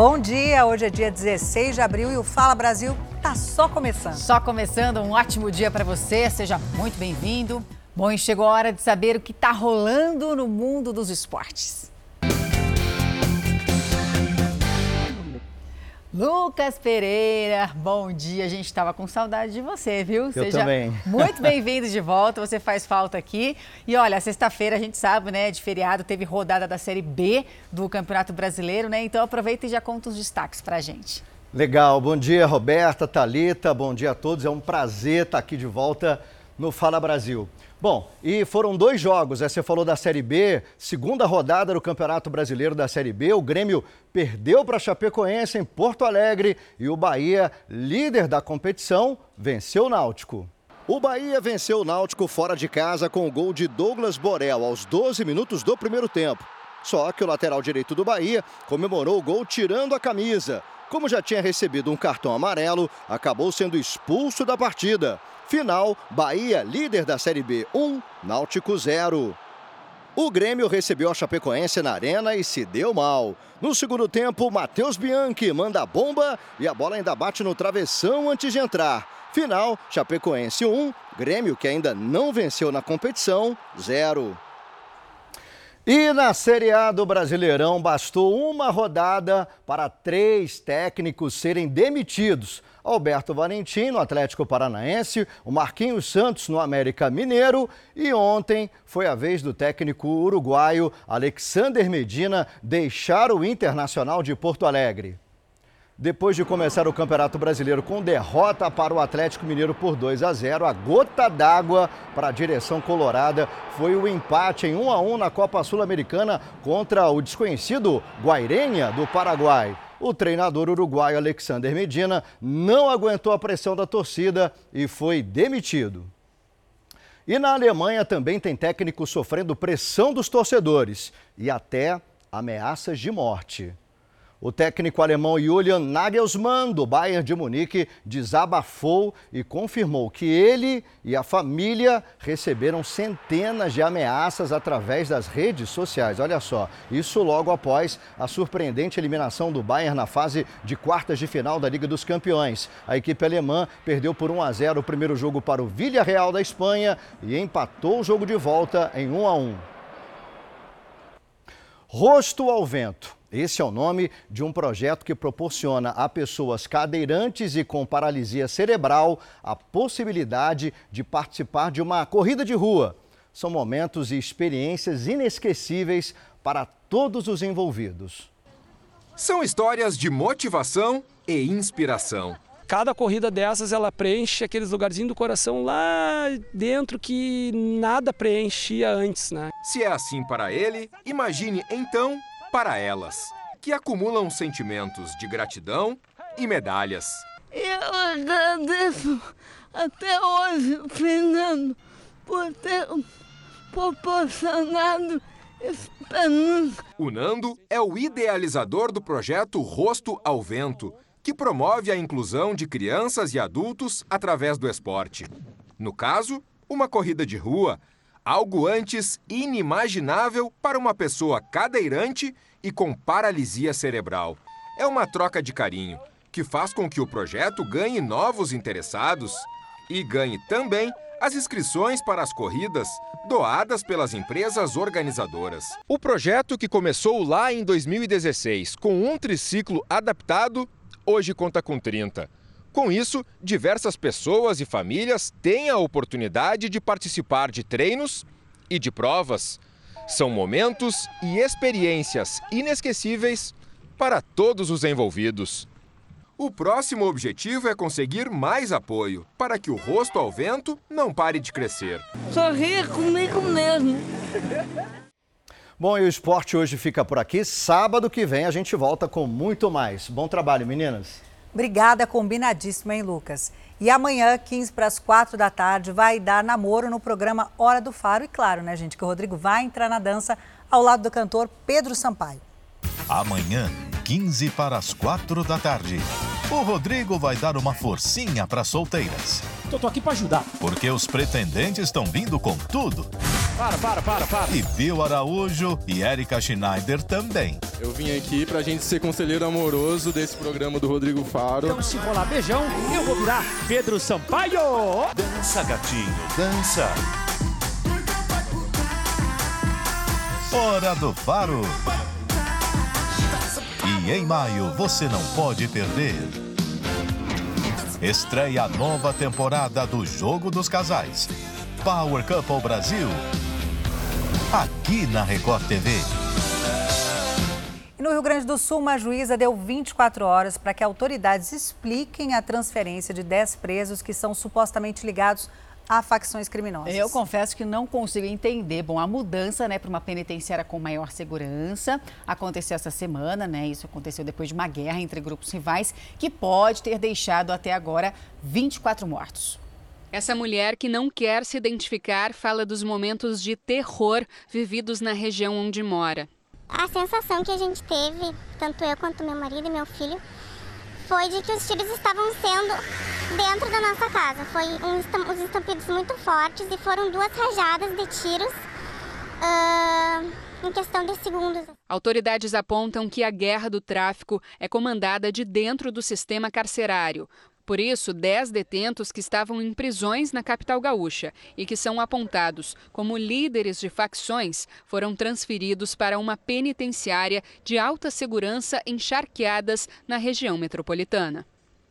Bom dia, hoje é dia 16 de abril e o Fala Brasil tá só começando. Só começando, um ótimo dia para você, seja muito bem-vindo. Bom, e chegou a hora de saber o que está rolando no mundo dos esportes. Lucas Pereira, bom dia. A gente estava com saudade de você, viu? Eu Seja também. muito bem-vindo de volta. Você faz falta aqui. E olha, sexta-feira a gente sabe, né, de feriado teve rodada da Série B do Campeonato Brasileiro, né? Então aproveita e já conta os destaques pra gente. Legal, bom dia Roberta, Talita, bom dia a todos. É um prazer estar aqui de volta no Fala Brasil. Bom, e foram dois jogos, né? você falou da Série B, segunda rodada do Campeonato Brasileiro da Série B, o Grêmio perdeu para Chapecoense em Porto Alegre e o Bahia, líder da competição, venceu o Náutico. O Bahia venceu o Náutico fora de casa com o gol de Douglas Borel aos 12 minutos do primeiro tempo. Só que o lateral direito do Bahia comemorou o gol tirando a camisa. Como já tinha recebido um cartão amarelo, acabou sendo expulso da partida. Final, Bahia, líder da Série B 1, Náutico 0. O Grêmio recebeu a Chapecoense na arena e se deu mal. No segundo tempo, Matheus Bianchi manda a bomba e a bola ainda bate no travessão antes de entrar. Final, Chapecoense 1, Grêmio, que ainda não venceu na competição, 0. E na Série A do Brasileirão, bastou uma rodada para três técnicos serem demitidos. Alberto Valentim no Atlético Paranaense, o Marquinhos Santos no América Mineiro e ontem foi a vez do técnico uruguaio Alexander Medina deixar o Internacional de Porto Alegre. Depois de começar o Campeonato Brasileiro com derrota para o Atlético Mineiro por 2 a 0, a gota d'água para a direção colorada foi o empate em 1 a 1 na Copa Sul-Americana contra o desconhecido Guairenha do Paraguai. O treinador uruguaio Alexander Medina não aguentou a pressão da torcida e foi demitido. E na Alemanha também tem técnico sofrendo pressão dos torcedores e até ameaças de morte. O técnico alemão Julian Nagelsmann, do Bayern de Munique, desabafou e confirmou que ele e a família receberam centenas de ameaças através das redes sociais. Olha só, isso logo após a surpreendente eliminação do Bayern na fase de quartas de final da Liga dos Campeões. A equipe alemã perdeu por 1 a 0 o primeiro jogo para o Villarreal da Espanha e empatou o jogo de volta em 1 a 1. Rosto ao vento. Esse é o nome de um projeto que proporciona a pessoas cadeirantes e com paralisia cerebral a possibilidade de participar de uma corrida de rua. São momentos e experiências inesquecíveis para todos os envolvidos. São histórias de motivação e inspiração. Cada corrida dessas ela preenche aqueles lugarzinhos do coração lá dentro que nada preenchia antes, né? Se é assim para ele, imagine então para elas, que acumulam sentimentos de gratidão e medalhas. Eu agradeço até hoje, Fernando, por ter proporcionado esperança. O Nando é o idealizador do projeto Rosto ao Vento, que promove a inclusão de crianças e adultos através do esporte. No caso, uma corrida de rua, algo antes inimaginável para uma pessoa cadeirante e com paralisia cerebral. É uma troca de carinho que faz com que o projeto ganhe novos interessados e ganhe também as inscrições para as corridas doadas pelas empresas organizadoras. O projeto, que começou lá em 2016 com um triciclo adaptado, hoje conta com 30. Com isso, diversas pessoas e famílias têm a oportunidade de participar de treinos e de provas. São momentos e experiências inesquecíveis para todos os envolvidos. O próximo objetivo é conseguir mais apoio para que o rosto ao vento não pare de crescer. Sorria comigo mesmo. Bom, e o esporte hoje fica por aqui. Sábado que vem a gente volta com muito mais. Bom trabalho, meninas. Obrigada, combinadíssimo, hein, Lucas? E amanhã, 15 para as 4 da tarde, vai dar namoro no programa Hora do Faro. E claro, né, gente, que o Rodrigo vai entrar na dança ao lado do cantor Pedro Sampaio. Amanhã, 15 para as 4 da tarde. O Rodrigo vai dar uma forcinha para solteiras. Eu tô aqui para ajudar. Porque os pretendentes estão vindo com tudo. Para, para, para, para. E Bill Araújo e Erika Schneider também. Eu vim aqui pra gente ser conselheiro amoroso desse programa do Rodrigo Faro. Então, se rolar beijão, eu vou virar Pedro Sampaio. Dança, gatinho, dança. Hora do Faro. Em maio você não pode perder. Estreia a nova temporada do Jogo dos Casais. Power Couple Brasil. Aqui na Record TV. No Rio Grande do Sul, uma juíza deu 24 horas para que autoridades expliquem a transferência de 10 presos que são supostamente ligados a facções criminosas. Eu confesso que não consigo entender. Bom, a mudança né, para uma penitenciária com maior segurança aconteceu essa semana, né? Isso aconteceu depois de uma guerra entre grupos rivais que pode ter deixado até agora 24 mortos. Essa mulher que não quer se identificar fala dos momentos de terror vividos na região onde mora. A sensação que a gente teve, tanto eu quanto meu marido e meu filho, foi de que os tiros estavam sendo dentro da nossa casa. Foi um, uns estampidos muito fortes e foram duas rajadas de tiros uh, em questão de segundos. Autoridades apontam que a guerra do tráfico é comandada de dentro do sistema carcerário. Por isso, 10 detentos que estavam em prisões na capital gaúcha e que são apontados como líderes de facções foram transferidos para uma penitenciária de alta segurança encharqueadas na região metropolitana.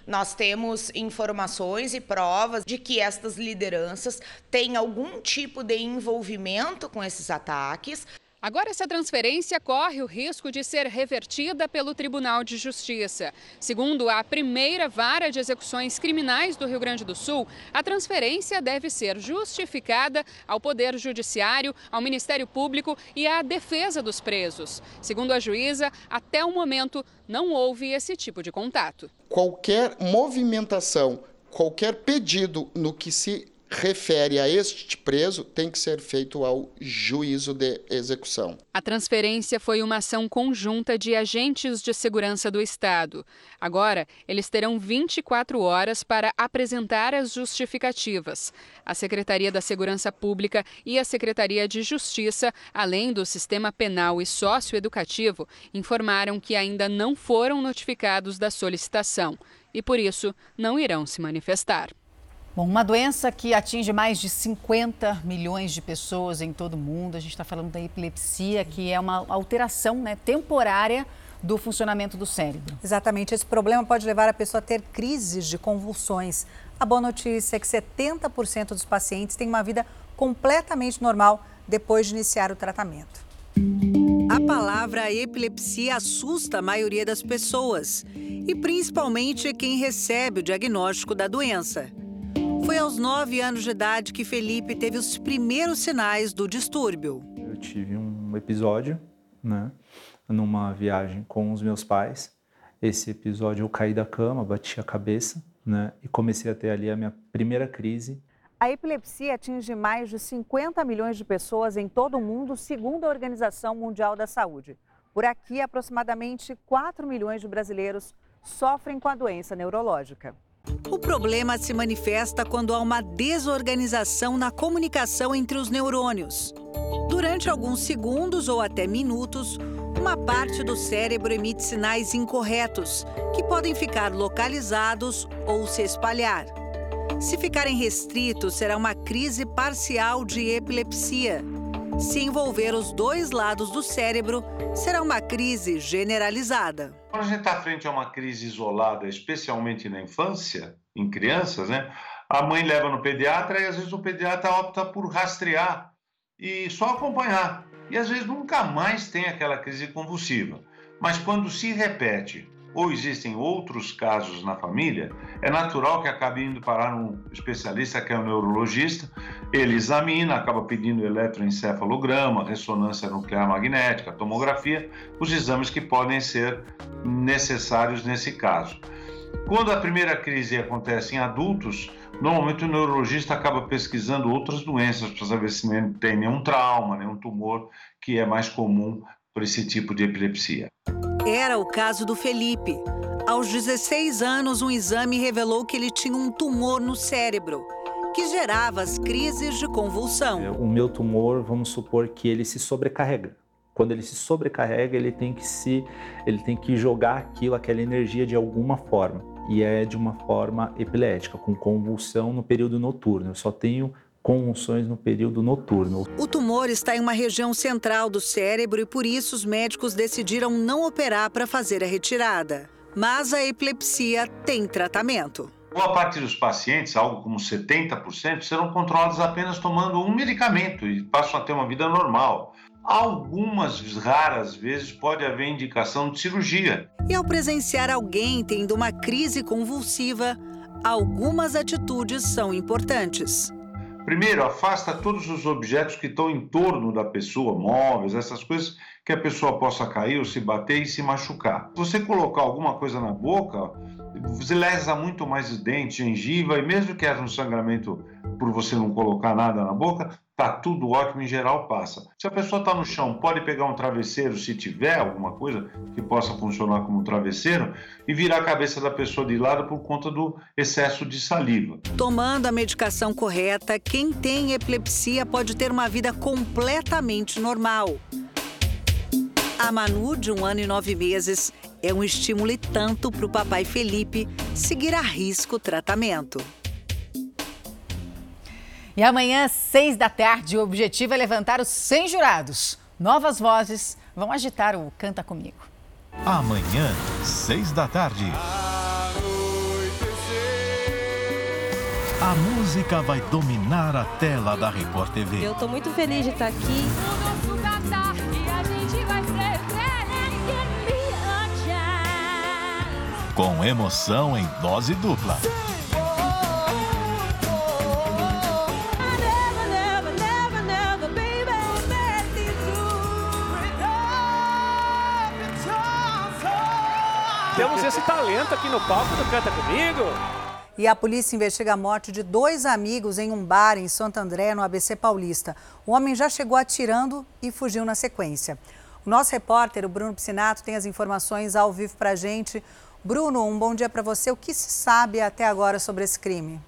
Nós temos informações e provas de que estas lideranças têm algum tipo de envolvimento com esses ataques. Agora, essa transferência corre o risco de ser revertida pelo Tribunal de Justiça. Segundo a primeira vara de execuções criminais do Rio Grande do Sul, a transferência deve ser justificada ao Poder Judiciário, ao Ministério Público e à defesa dos presos. Segundo a juíza, até o momento não houve esse tipo de contato. Qualquer movimentação, qualquer pedido no que se refere a este preso tem que ser feito ao juízo de execução. A transferência foi uma ação conjunta de agentes de segurança do Estado. Agora, eles terão 24 horas para apresentar as justificativas. A Secretaria da Segurança Pública e a Secretaria de Justiça, além do Sistema Penal e Socioeducativo, informaram que ainda não foram notificados da solicitação e, por isso, não irão se manifestar. Bom, uma doença que atinge mais de 50 milhões de pessoas em todo o mundo. A gente está falando da epilepsia, que é uma alteração né, temporária do funcionamento do cérebro. Exatamente. Esse problema pode levar a pessoa a ter crises de convulsões. A boa notícia é que 70% dos pacientes têm uma vida completamente normal depois de iniciar o tratamento. A palavra epilepsia assusta a maioria das pessoas e principalmente quem recebe o diagnóstico da doença. Foi aos 9 anos de idade que Felipe teve os primeiros sinais do distúrbio. Eu tive um episódio, né, numa viagem com os meus pais. Esse episódio eu caí da cama, bati a cabeça, né, e comecei a ter ali a minha primeira crise. A epilepsia atinge mais de 50 milhões de pessoas em todo o mundo, segundo a Organização Mundial da Saúde. Por aqui, aproximadamente 4 milhões de brasileiros sofrem com a doença neurológica. O problema se manifesta quando há uma desorganização na comunicação entre os neurônios. Durante alguns segundos ou até minutos, uma parte do cérebro emite sinais incorretos, que podem ficar localizados ou se espalhar. Se ficarem restritos, será uma crise parcial de epilepsia. Se envolver os dois lados do cérebro, será uma crise generalizada. Quando a gente está frente a uma crise isolada, especialmente na infância, em crianças, né? A mãe leva no pediatra e às vezes o pediatra opta por rastrear e só acompanhar. E às vezes nunca mais tem aquela crise convulsiva. Mas quando se repete ou existem outros casos na família, é natural que acabe indo parar um especialista que é um neurologista, ele examina, acaba pedindo eletroencefalograma, ressonância nuclear magnética, tomografia, os exames que podem ser necessários nesse caso. Quando a primeira crise acontece em adultos, normalmente o neurologista acaba pesquisando outras doenças para saber se tem nenhum trauma, nenhum tumor, que é mais comum para esse tipo de epilepsia. Era o caso do Felipe. Aos 16 anos, um exame revelou que ele tinha um tumor no cérebro, que gerava as crises de convulsão. O meu tumor, vamos supor que ele se sobrecarrega. Quando ele se sobrecarrega, ele tem que se, ele tem que jogar aquilo, aquela energia de alguma forma. E é de uma forma epilética, com convulsão no período noturno. Eu só tenho convulsões no período noturno. O tumor está em uma região central do cérebro e por isso os médicos decidiram não operar para fazer a retirada. Mas a epilepsia tem tratamento. Boa parte dos pacientes, algo como 70%, serão controlados apenas tomando um medicamento e passam a ter uma vida normal. Algumas raras vezes pode haver indicação de cirurgia. E ao presenciar alguém tendo uma crise convulsiva, algumas atitudes são importantes. Primeiro, afasta todos os objetos que estão em torno da pessoa, móveis, essas coisas que a pessoa possa cair ou se bater e se machucar. Se você colocar alguma coisa na boca, você lesa muito mais os dentes, gengiva, e mesmo que haja um sangramento por você não colocar nada na boca, tá tudo ótimo, em geral passa. Se a pessoa está no chão, pode pegar um travesseiro, se tiver alguma coisa que possa funcionar como um travesseiro, e virar a cabeça da pessoa de lado por conta do excesso de saliva. Tomando a medicação correta, quem tem epilepsia pode ter uma vida completamente normal. A Manu, de um ano e nove meses, é um estímulo e tanto para o papai Felipe seguir a risco o tratamento. E amanhã, seis da tarde, o objetivo é levantar os 100 jurados. Novas vozes vão agitar o Canta Comigo. Amanhã, seis da tarde. A música vai dominar a tela da Record TV. Eu estou muito feliz de estar aqui. Com emoção em dose dupla. Temos esse talento aqui no palco do Canta Comigo. E a polícia investiga a morte de dois amigos em um bar em Santo André, no ABC Paulista. O homem já chegou atirando e fugiu na sequência. O nosso repórter, o Bruno Piscinato, tem as informações ao vivo para a gente. Bruno, um bom dia para você. O que se sabe até agora sobre esse crime?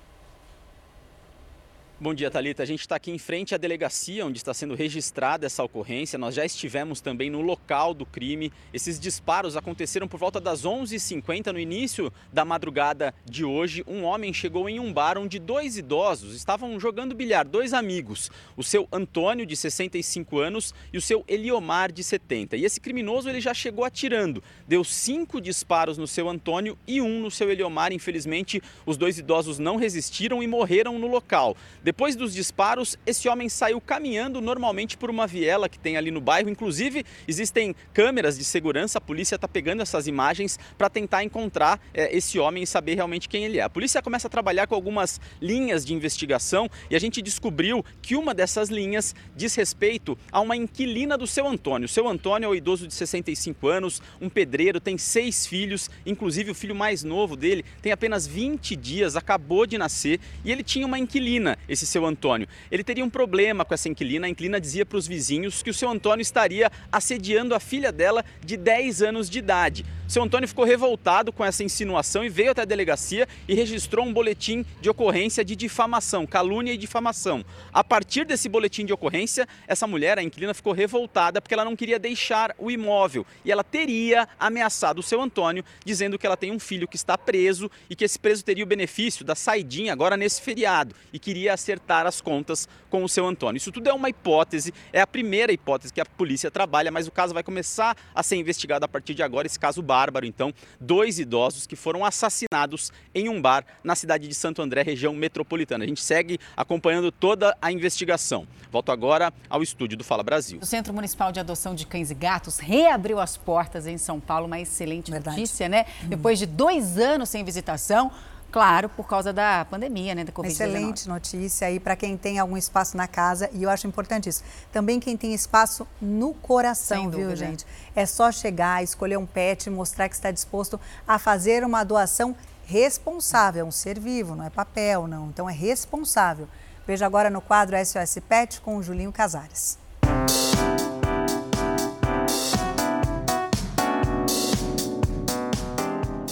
Bom dia, Talita. A gente está aqui em frente à delegacia onde está sendo registrada essa ocorrência. Nós já estivemos também no local do crime. Esses disparos aconteceram por volta das 11h50 no início da madrugada de hoje. Um homem chegou em um bar onde dois idosos estavam jogando bilhar, dois amigos, o seu Antônio de 65 anos e o seu Eliomar de 70. E esse criminoso ele já chegou atirando. Deu cinco disparos no seu Antônio e um no seu Eliomar. Infelizmente, os dois idosos não resistiram e morreram no local. Depois dos disparos, esse homem saiu caminhando normalmente por uma viela que tem ali no bairro. Inclusive, existem câmeras de segurança. A polícia está pegando essas imagens para tentar encontrar é, esse homem e saber realmente quem ele é. A polícia começa a trabalhar com algumas linhas de investigação e a gente descobriu que uma dessas linhas diz respeito a uma inquilina do seu Antônio. O seu Antônio é um idoso de 65 anos, um pedreiro, tem seis filhos, inclusive o filho mais novo dele tem apenas 20 dias, acabou de nascer e ele tinha uma inquilina. Esse esse seu Antônio. Ele teria um problema com essa inquilina. A inquilina dizia para os vizinhos que o seu Antônio estaria assediando a filha dela de 10 anos de idade. Seu Antônio ficou revoltado com essa insinuação e veio até a delegacia e registrou um boletim de ocorrência de difamação, calúnia e difamação. A partir desse boletim de ocorrência, essa mulher, a inquilina, ficou revoltada porque ela não queria deixar o imóvel e ela teria ameaçado o seu Antônio, dizendo que ela tem um filho que está preso e que esse preso teria o benefício da saidinha agora nesse feriado e queria acertar as contas com o seu Antônio. Isso tudo é uma hipótese, é a primeira hipótese que a polícia trabalha, mas o caso vai começar a ser investigado a partir de agora, esse caso bárbaro, então, dois idosos que foram assassinados em um bar na cidade de Santo André, região metropolitana. A gente segue acompanhando toda a investigação. Volto agora ao estúdio do Fala Brasil. O Centro Municipal de Adoção de Cães e Gatos reabriu as portas em São Paulo, uma excelente Verdade. notícia, né? Hum. Depois de dois anos sem visitação, Claro, por causa da pandemia, né, da Covid-19. Excelente notícia aí para quem tem algum espaço na casa e eu acho importante isso. Também quem tem espaço no coração, viu, gente? É só chegar, escolher um pet, mostrar que está disposto a fazer uma doação responsável, é um ser vivo, não é papel, não. Então é responsável. Veja agora no quadro SOS Pet com o Julinho Casares.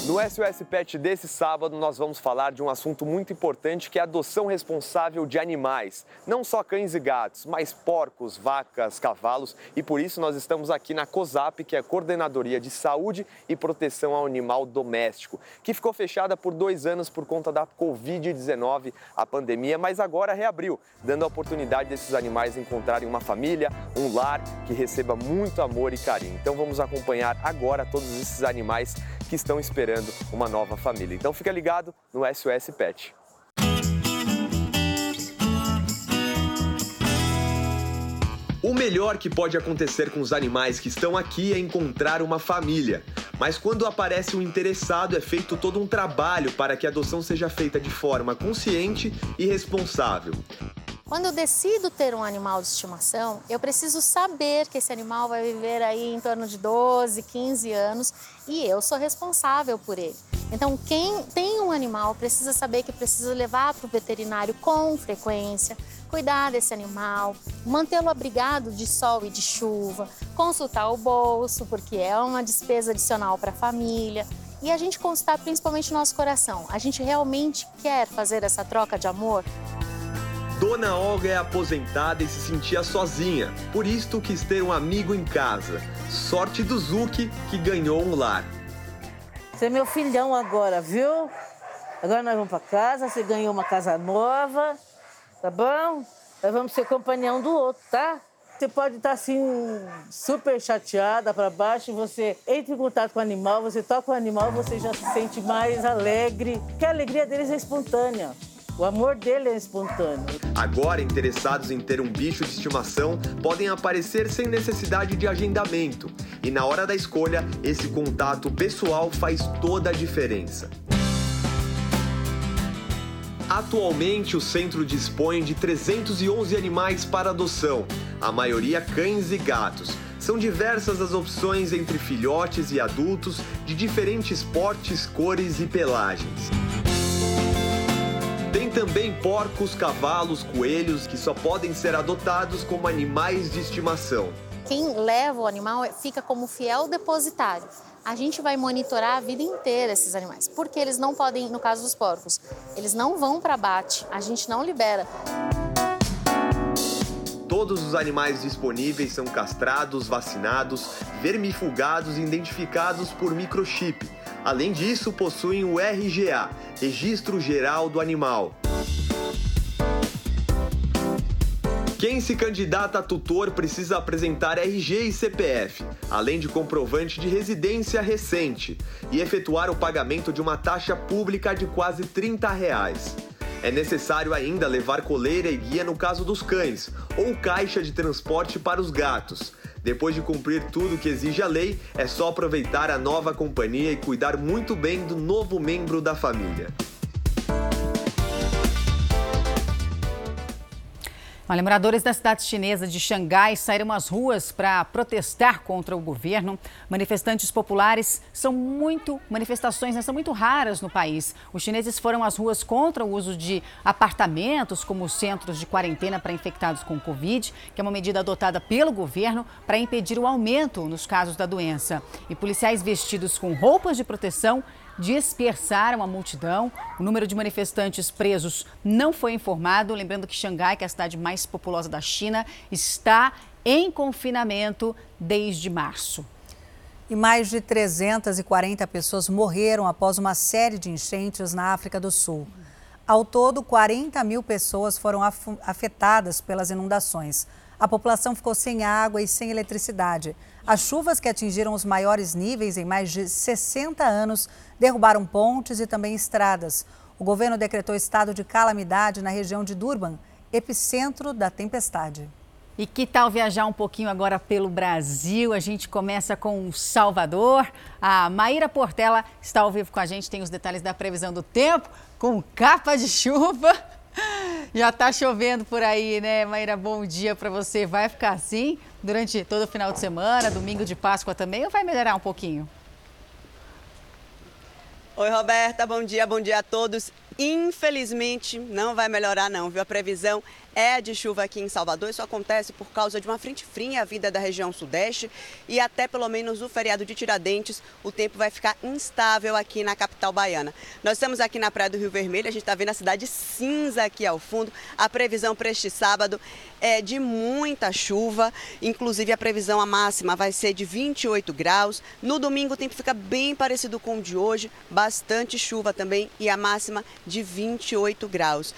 No SOS Pet desse sábado, nós vamos falar de um assunto muito importante que é a adoção responsável de animais. Não só cães e gatos, mas porcos, vacas, cavalos. E por isso nós estamos aqui na COSAP, que é a Coordenadoria de Saúde e Proteção ao Animal Doméstico, que ficou fechada por dois anos por conta da Covid-19, a pandemia, mas agora reabriu, dando a oportunidade desses animais encontrarem uma família, um lar que receba muito amor e carinho. Então vamos acompanhar agora todos esses animais que estão esperando uma nova família. Então fica ligado no SOS Pet. O melhor que pode acontecer com os animais que estão aqui é encontrar uma família. Mas quando aparece um interessado, é feito todo um trabalho para que a adoção seja feita de forma consciente e responsável. Quando eu decido ter um animal de estimação, eu preciso saber que esse animal vai viver aí em torno de 12, 15 anos e eu sou responsável por ele. Então, quem tem um animal precisa saber que precisa levar para o veterinário com frequência, cuidar desse animal, mantê-lo abrigado de sol e de chuva, consultar o bolso, porque é uma despesa adicional para a família. E a gente consultar principalmente o nosso coração. A gente realmente quer fazer essa troca de amor? Dona Olga é aposentada e se sentia sozinha, por isto quis ter um amigo em casa. Sorte do Zuki, que ganhou um lar. Você é meu filhão agora, viu? Agora nós vamos para casa, você ganhou uma casa nova, tá bom? Nós vamos ser companhão do outro, tá? Você pode estar assim, super chateada para baixo, você entra em contato com o animal, você toca o animal, você já se sente mais alegre, porque a alegria deles é espontânea. O amor dele é espontâneo. Agora, interessados em ter um bicho de estimação podem aparecer sem necessidade de agendamento. E na hora da escolha, esse contato pessoal faz toda a diferença. Atualmente, o centro dispõe de 311 animais para adoção, a maioria cães e gatos. São diversas as opções entre filhotes e adultos de diferentes portes, cores e pelagens. Também porcos, cavalos, coelhos que só podem ser adotados como animais de estimação. Quem leva o animal fica como fiel depositário. A gente vai monitorar a vida inteira esses animais, porque eles não podem, no caso dos porcos, eles não vão para abate, a gente não libera. Todos os animais disponíveis são castrados, vacinados, vermifugados e identificados por microchip Além disso, possuem o RGA, Registro Geral do Animal. Quem se candidata a tutor precisa apresentar RG e CPF, além de comprovante de residência recente, e efetuar o pagamento de uma taxa pública de quase 30 reais. É necessário ainda levar coleira e guia no caso dos cães, ou caixa de transporte para os gatos, depois de cumprir tudo que exige a lei, é só aproveitar a nova companhia e cuidar muito bem do novo membro da família. Olha, moradores da cidade chinesa de Xangai saíram às ruas para protestar contra o governo. Manifestantes populares são muito manifestações, né, são muito raras no país. Os chineses foram às ruas contra o uso de apartamentos como centros de quarentena para infectados com Covid, que é uma medida adotada pelo governo para impedir o aumento nos casos da doença. E policiais vestidos com roupas de proteção dispersaram a multidão. O número de manifestantes presos não foi informado. Lembrando que Xangai, que é a cidade mais populosa da China, está em confinamento desde março. E mais de 340 pessoas morreram após uma série de enchentes na África do Sul. Ao todo, 40 mil pessoas foram afetadas pelas inundações. A população ficou sem água e sem eletricidade. As chuvas que atingiram os maiores níveis em mais de 60 anos derrubaram pontes e também estradas. O governo decretou estado de calamidade na região de Durban, epicentro da tempestade. E que tal viajar um pouquinho agora pelo Brasil? A gente começa com Salvador. A Maíra Portela está ao vivo com a gente, tem os detalhes da previsão do tempo, com capa de chuva. Já está chovendo por aí, né, Maíra? Bom dia para você. Vai ficar assim durante todo o final de semana, domingo de Páscoa também, ou vai melhorar um pouquinho? Oi, Roberta. Bom dia, bom dia a todos. Infelizmente, não vai melhorar não, viu? A previsão é de chuva aqui em Salvador. Isso acontece por causa de uma frente fria vinda da região sudeste e até pelo menos o feriado de Tiradentes o tempo vai ficar instável aqui na capital baiana. Nós estamos aqui na Praia do Rio Vermelho, a gente está vendo a cidade cinza aqui ao fundo. A previsão para este sábado é de muita chuva, inclusive a previsão a máxima vai ser de 28 graus. No domingo o tempo fica bem parecido com o de hoje, bastante chuva também e a máxima de 28 graus.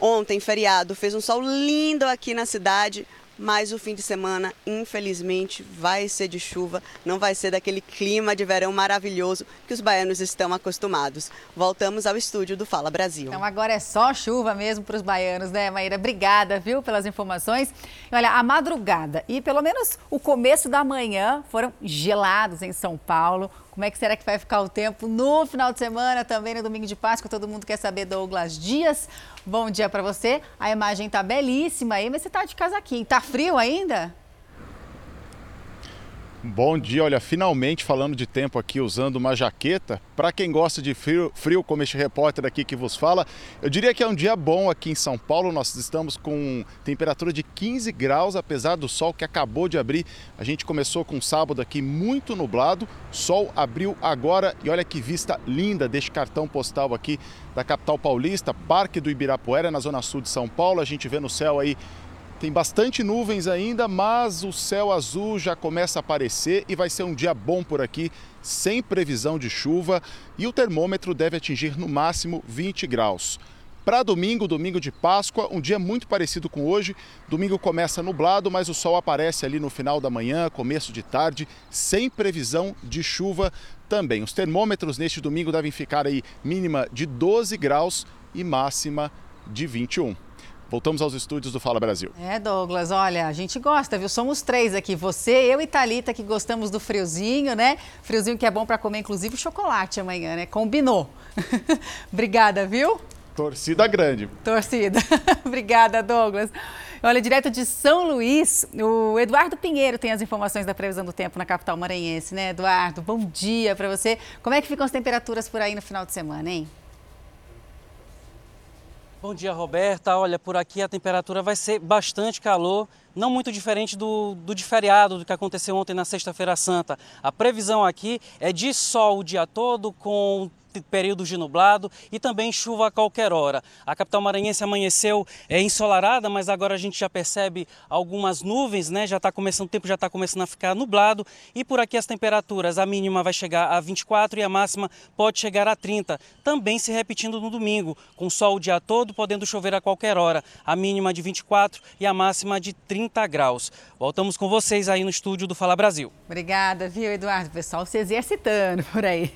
Ontem, feriado, fez um sol lindo aqui na cidade, mas o fim de semana, infelizmente, vai ser de chuva, não vai ser daquele clima de verão maravilhoso que os baianos estão acostumados. Voltamos ao estúdio do Fala Brasil. Então agora é só chuva mesmo para os baianos, né, Maíra? Obrigada, viu, pelas informações. Olha, a madrugada e pelo menos o começo da manhã foram gelados em São Paulo. Como é que será que vai ficar o tempo no final de semana, também no domingo de Páscoa? Todo mundo quer saber, Douglas Dias. Bom dia para você. A imagem tá belíssima aí, mas você tá de casaquinho. Tá frio ainda? Bom dia, olha, finalmente falando de tempo aqui usando uma jaqueta. Para quem gosta de frio, frio, como este repórter aqui que vos fala, eu diria que é um dia bom aqui em São Paulo. Nós estamos com temperatura de 15 graus, apesar do sol que acabou de abrir. A gente começou com um sábado aqui muito nublado, sol abriu agora e olha que vista linda deste cartão postal aqui da capital paulista, Parque do Ibirapuera, na zona sul de São Paulo. A gente vê no céu aí tem bastante nuvens ainda, mas o céu azul já começa a aparecer e vai ser um dia bom por aqui, sem previsão de chuva e o termômetro deve atingir no máximo 20 graus. Para domingo, domingo de Páscoa, um dia muito parecido com hoje. Domingo começa nublado, mas o sol aparece ali no final da manhã, começo de tarde, sem previsão de chuva também. Os termômetros neste domingo devem ficar aí mínima de 12 graus e máxima de 21. Voltamos aos estúdios do Fala Brasil. É, Douglas, olha, a gente gosta, viu? Somos três aqui, você, eu e Talita que gostamos do friozinho, né? Friozinho que é bom para comer, inclusive chocolate amanhã, né? Combinou. Obrigada, viu? Torcida grande. Torcida. Obrigada, Douglas. Olha, direto de São Luís, o Eduardo Pinheiro tem as informações da previsão do tempo na capital maranhense, né, Eduardo? Bom dia para você. Como é que ficam as temperaturas por aí no final de semana, hein? Bom dia, Roberta. Olha, por aqui a temperatura vai ser bastante calor, não muito diferente do, do de feriado, do que aconteceu ontem na Sexta-feira Santa. A previsão aqui é de sol o dia todo, com períodos de nublado e também chuva a qualquer hora. A capital maranhense amanheceu é, ensolarada, mas agora a gente já percebe algumas nuvens, né? Já está começando, o tempo já está começando a ficar nublado e por aqui as temperaturas, a mínima vai chegar a 24 e a máxima pode chegar a 30, também se repetindo no domingo, com sol o dia todo, podendo chover a qualquer hora, a mínima de 24 e a máxima de 30 graus. Voltamos com vocês aí no estúdio do Fala Brasil. Obrigada, viu, Eduardo? Pessoal se exercitando por aí.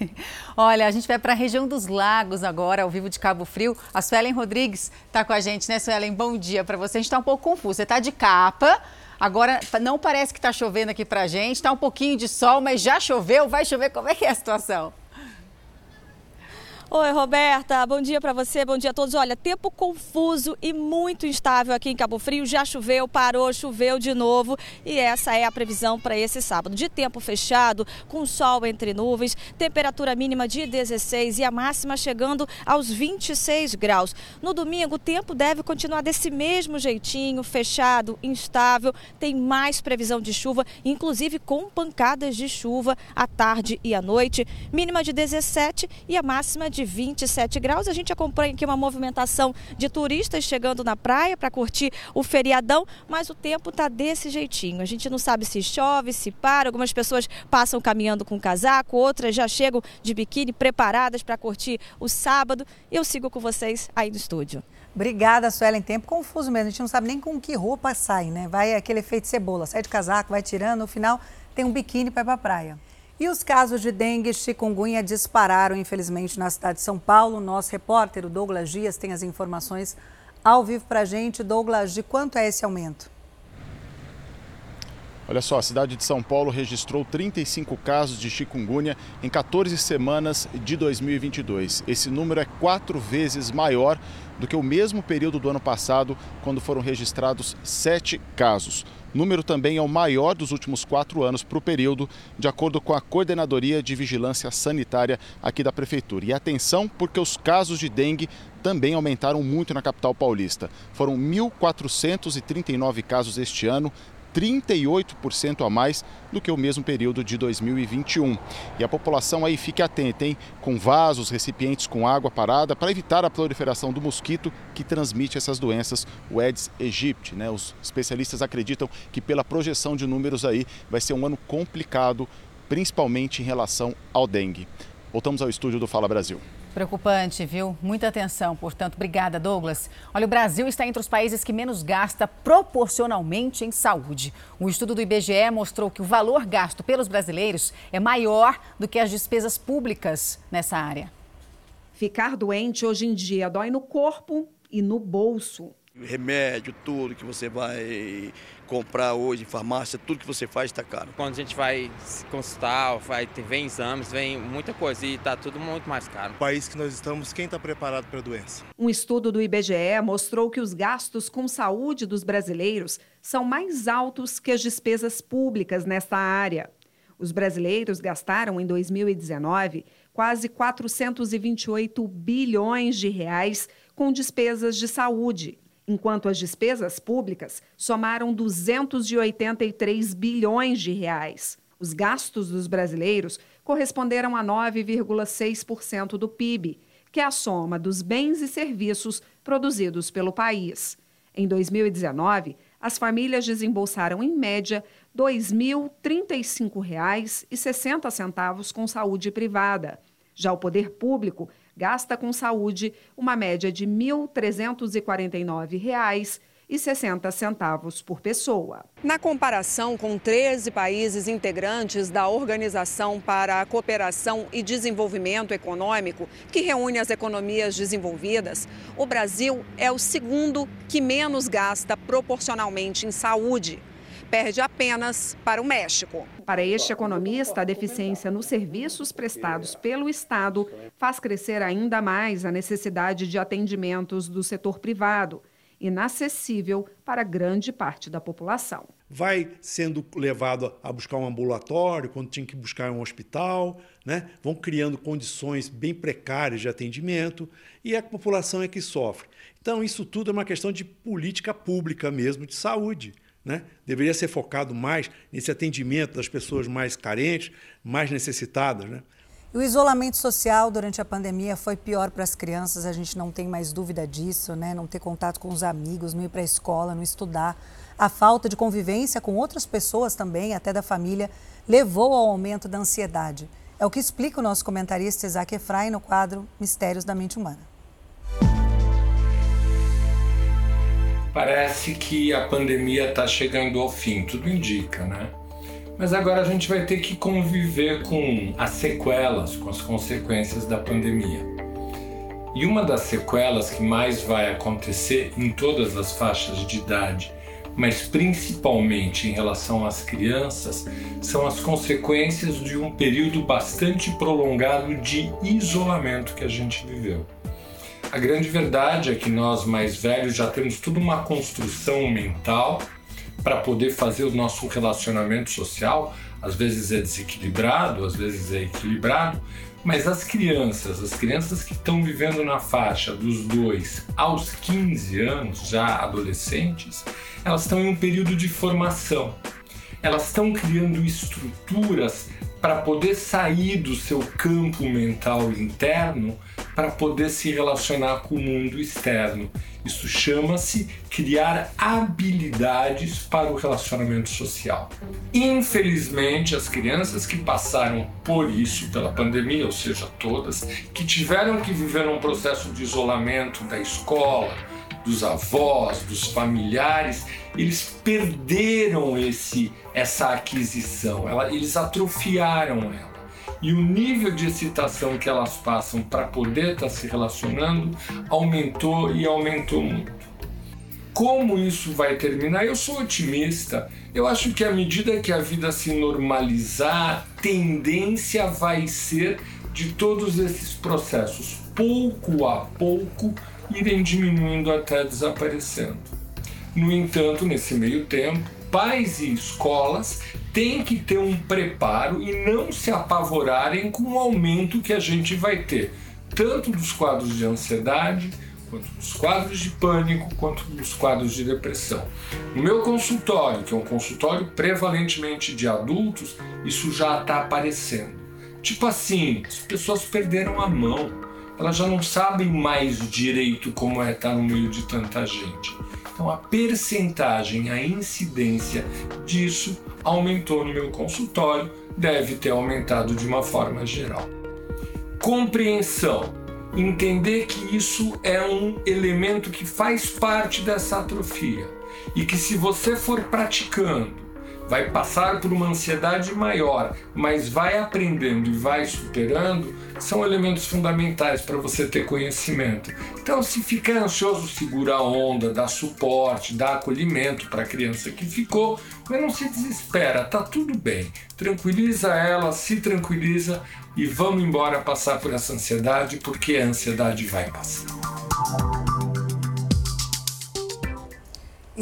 Olha, a gente vai para a região dos lagos agora, ao vivo de Cabo Frio. A Suelen Rodrigues está com a gente, né, Suelen? Bom dia para você. A gente está um pouco confuso. Você está de capa. Agora, não parece que está chovendo aqui para a gente, está um pouquinho de sol, mas já choveu, vai chover, como é que é a situação? Oi, Roberta. Bom dia para você, bom dia a todos. Olha, tempo confuso e muito instável aqui em Cabo Frio. Já choveu, parou, choveu de novo. E essa é a previsão para esse sábado. De tempo fechado, com sol entre nuvens, temperatura mínima de 16 e a máxima chegando aos 26 graus. No domingo, o tempo deve continuar desse mesmo jeitinho, fechado, instável. Tem mais previsão de chuva, inclusive com pancadas de chuva à tarde e à noite. Mínima de 17 e a máxima de de 27 graus. A gente acompanha aqui uma movimentação de turistas chegando na praia para curtir o feriadão, mas o tempo está desse jeitinho. A gente não sabe se chove, se para. Algumas pessoas passam caminhando com casaco, outras já chegam de biquíni preparadas para curtir o sábado. Eu sigo com vocês aí no estúdio. Obrigada, Suelen. Tempo confuso mesmo. A gente não sabe nem com que roupa sai, né? Vai aquele efeito cebola. Sai de casaco, vai tirando, no final tem um biquíni para ir para a praia. E os casos de dengue e chikungunya dispararam, infelizmente, na cidade de São Paulo. Nosso repórter, o Douglas Dias, tem as informações ao vivo para a gente. Douglas, de quanto é esse aumento? Olha só, a cidade de São Paulo registrou 35 casos de chikungunya em 14 semanas de 2022. Esse número é quatro vezes maior do que o mesmo período do ano passado, quando foram registrados sete casos. Número também é o maior dos últimos quatro anos para o período, de acordo com a Coordenadoria de Vigilância Sanitária aqui da Prefeitura. E atenção, porque os casos de dengue também aumentaram muito na capital paulista. Foram 1.439 casos este ano, 38% a mais do que o mesmo período de 2021. E a população aí fique atenta, hein? Com vasos, recipientes com água parada para evitar a proliferação do mosquito que transmite essas doenças, o Aedes aegypti, né? Os especialistas acreditam que pela projeção de números aí vai ser um ano complicado, principalmente em relação ao dengue. Voltamos ao estúdio do Fala Brasil. Preocupante, viu? Muita atenção, portanto. Obrigada, Douglas. Olha, o Brasil está entre os países que menos gasta proporcionalmente em saúde. Um estudo do IBGE mostrou que o valor gasto pelos brasileiros é maior do que as despesas públicas nessa área. Ficar doente hoje em dia dói no corpo e no bolso. Remédio, tudo que você vai comprar hoje em farmácia, tudo que você faz está caro. Quando a gente vai se consultar, vai, vem exames, vem muita coisa e está tudo muito mais caro. O país que nós estamos, quem está preparado para a doença? Um estudo do IBGE mostrou que os gastos com saúde dos brasileiros são mais altos que as despesas públicas nesta área. Os brasileiros gastaram em 2019 quase 428 bilhões de reais com despesas de saúde enquanto as despesas públicas somaram 283 bilhões de reais. Os gastos dos brasileiros corresponderam a 9,6% do PIB, que é a soma dos bens e serviços produzidos pelo país. Em 2019, as famílias desembolsaram, em média, R$ 2.035,60 com saúde privada. Já o poder público gasta com saúde uma média de R$ 1.349,60 por pessoa. Na comparação com 13 países integrantes da Organização para a Cooperação e Desenvolvimento Econômico, que reúne as economias desenvolvidas, o Brasil é o segundo que menos gasta proporcionalmente em saúde perde apenas para o México. Para este economista, a deficiência nos serviços prestados pelo Estado faz crescer ainda mais a necessidade de atendimentos do setor privado, inacessível para grande parte da população. Vai sendo levado a buscar um ambulatório quando tinha que buscar um hospital, né? vão criando condições bem precárias de atendimento e a população é que sofre. Então, isso tudo é uma questão de política pública mesmo, de saúde. Né? Deveria ser focado mais nesse atendimento das pessoas mais carentes, mais necessitadas. Né? O isolamento social durante a pandemia foi pior para as crianças, a gente não tem mais dúvida disso, né? Não ter contato com os amigos, não ir para a escola, não estudar. A falta de convivência com outras pessoas também, até da família, levou ao aumento da ansiedade. É o que explica o nosso comentarista Isaac Efraim no quadro Mistérios da Mente Humana. Parece que a pandemia está chegando ao fim, tudo indica, né? Mas agora a gente vai ter que conviver com as sequelas, com as consequências da pandemia. E uma das sequelas que mais vai acontecer em todas as faixas de idade, mas principalmente em relação às crianças, são as consequências de um período bastante prolongado de isolamento que a gente viveu. A grande verdade é que nós mais velhos já temos toda uma construção mental para poder fazer o nosso relacionamento social. Às vezes é desequilibrado, às vezes é equilibrado, mas as crianças, as crianças que estão vivendo na faixa dos 2 aos 15 anos, já adolescentes, elas estão em um período de formação. Elas estão criando estruturas para poder sair do seu campo mental interno para poder se relacionar com o mundo externo. Isso chama-se criar habilidades para o relacionamento social. Infelizmente, as crianças que passaram por isso, pela pandemia, ou seja, todas, que tiveram que viver um processo de isolamento da escola, dos avós, dos familiares, eles perderam esse, essa aquisição, ela, eles atrofiaram ela e o nível de excitação que elas passam para poder estar tá se relacionando aumentou e aumentou muito. Como isso vai terminar? Eu sou otimista. Eu acho que à medida que a vida se normalizar, a tendência vai ser de todos esses processos, pouco a pouco, irem diminuindo até desaparecendo. No entanto, nesse meio tempo, pais e escolas têm que ter um preparo e não se apavorarem com o aumento que a gente vai ter, tanto dos quadros de ansiedade, quanto dos quadros de pânico, quanto dos quadros de depressão. No meu consultório, que é um consultório prevalentemente de adultos, isso já está aparecendo. Tipo assim, as pessoas perderam a mão, elas já não sabem mais direito como é estar no meio de tanta gente. Então a percentagem, a incidência disso aumentou no meu consultório, deve ter aumentado de uma forma geral. Compreensão. Entender que isso é um elemento que faz parte dessa atrofia e que se você for praticando vai passar por uma ansiedade maior, mas vai aprendendo e vai superando, são elementos fundamentais para você ter conhecimento. Então, se ficar ansioso, segura a onda, dá suporte, dá acolhimento para a criança que ficou, mas não se desespera, tá tudo bem. Tranquiliza ela, se tranquiliza e vamos embora passar por essa ansiedade, porque a ansiedade vai passar.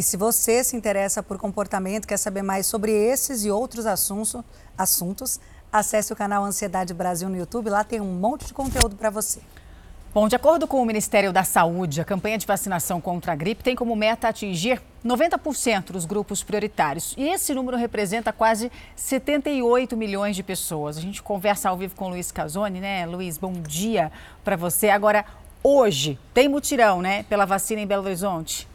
E se você se interessa por comportamento, quer saber mais sobre esses e outros assuntos, assuntos acesse o canal Ansiedade Brasil no YouTube, lá tem um monte de conteúdo para você. Bom, de acordo com o Ministério da Saúde, a campanha de vacinação contra a gripe tem como meta atingir 90% dos grupos prioritários. E esse número representa quase 78 milhões de pessoas. A gente conversa ao vivo com o Luiz Casoni, né? Luiz, bom dia para você. Agora, hoje, tem mutirão, né? Pela vacina em Belo Horizonte.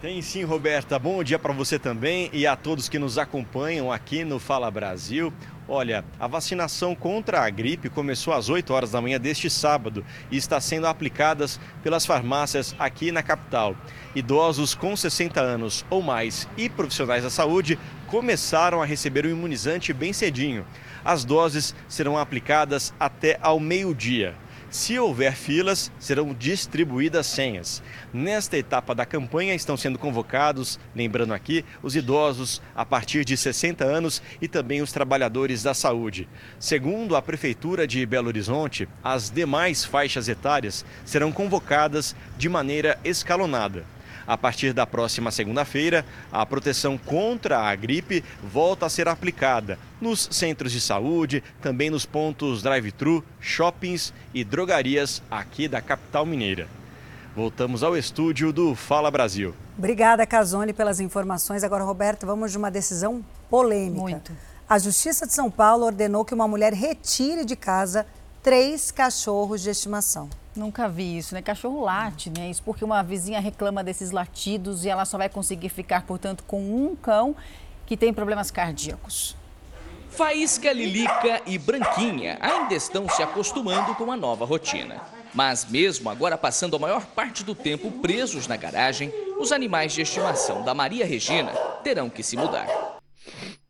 Tem sim, Roberta. Bom dia para você também e a todos que nos acompanham aqui no Fala Brasil. Olha, a vacinação contra a gripe começou às 8 horas da manhã deste sábado e está sendo aplicadas pelas farmácias aqui na capital. Idosos com 60 anos ou mais e profissionais da saúde começaram a receber o imunizante bem cedinho. As doses serão aplicadas até ao meio-dia. Se houver filas, serão distribuídas senhas. Nesta etapa da campanha estão sendo convocados, lembrando aqui, os idosos a partir de 60 anos e também os trabalhadores da saúde. Segundo a Prefeitura de Belo Horizonte, as demais faixas etárias serão convocadas de maneira escalonada. A partir da próxima segunda-feira, a proteção contra a gripe volta a ser aplicada nos centros de saúde, também nos pontos drive-thru, shoppings e drogarias aqui da capital mineira. Voltamos ao estúdio do Fala Brasil. Obrigada, Casone, pelas informações. Agora, Roberto, vamos de uma decisão polêmica. Muito. A Justiça de São Paulo ordenou que uma mulher retire de casa três cachorros de estimação. Nunca vi isso, né? Cachorro late, né? Isso porque uma vizinha reclama desses latidos e ela só vai conseguir ficar, portanto, com um cão que tem problemas cardíacos. Faísca, Lilica e Branquinha ainda estão se acostumando com a nova rotina. Mas mesmo agora passando a maior parte do tempo presos na garagem, os animais de estimação da Maria Regina terão que se mudar.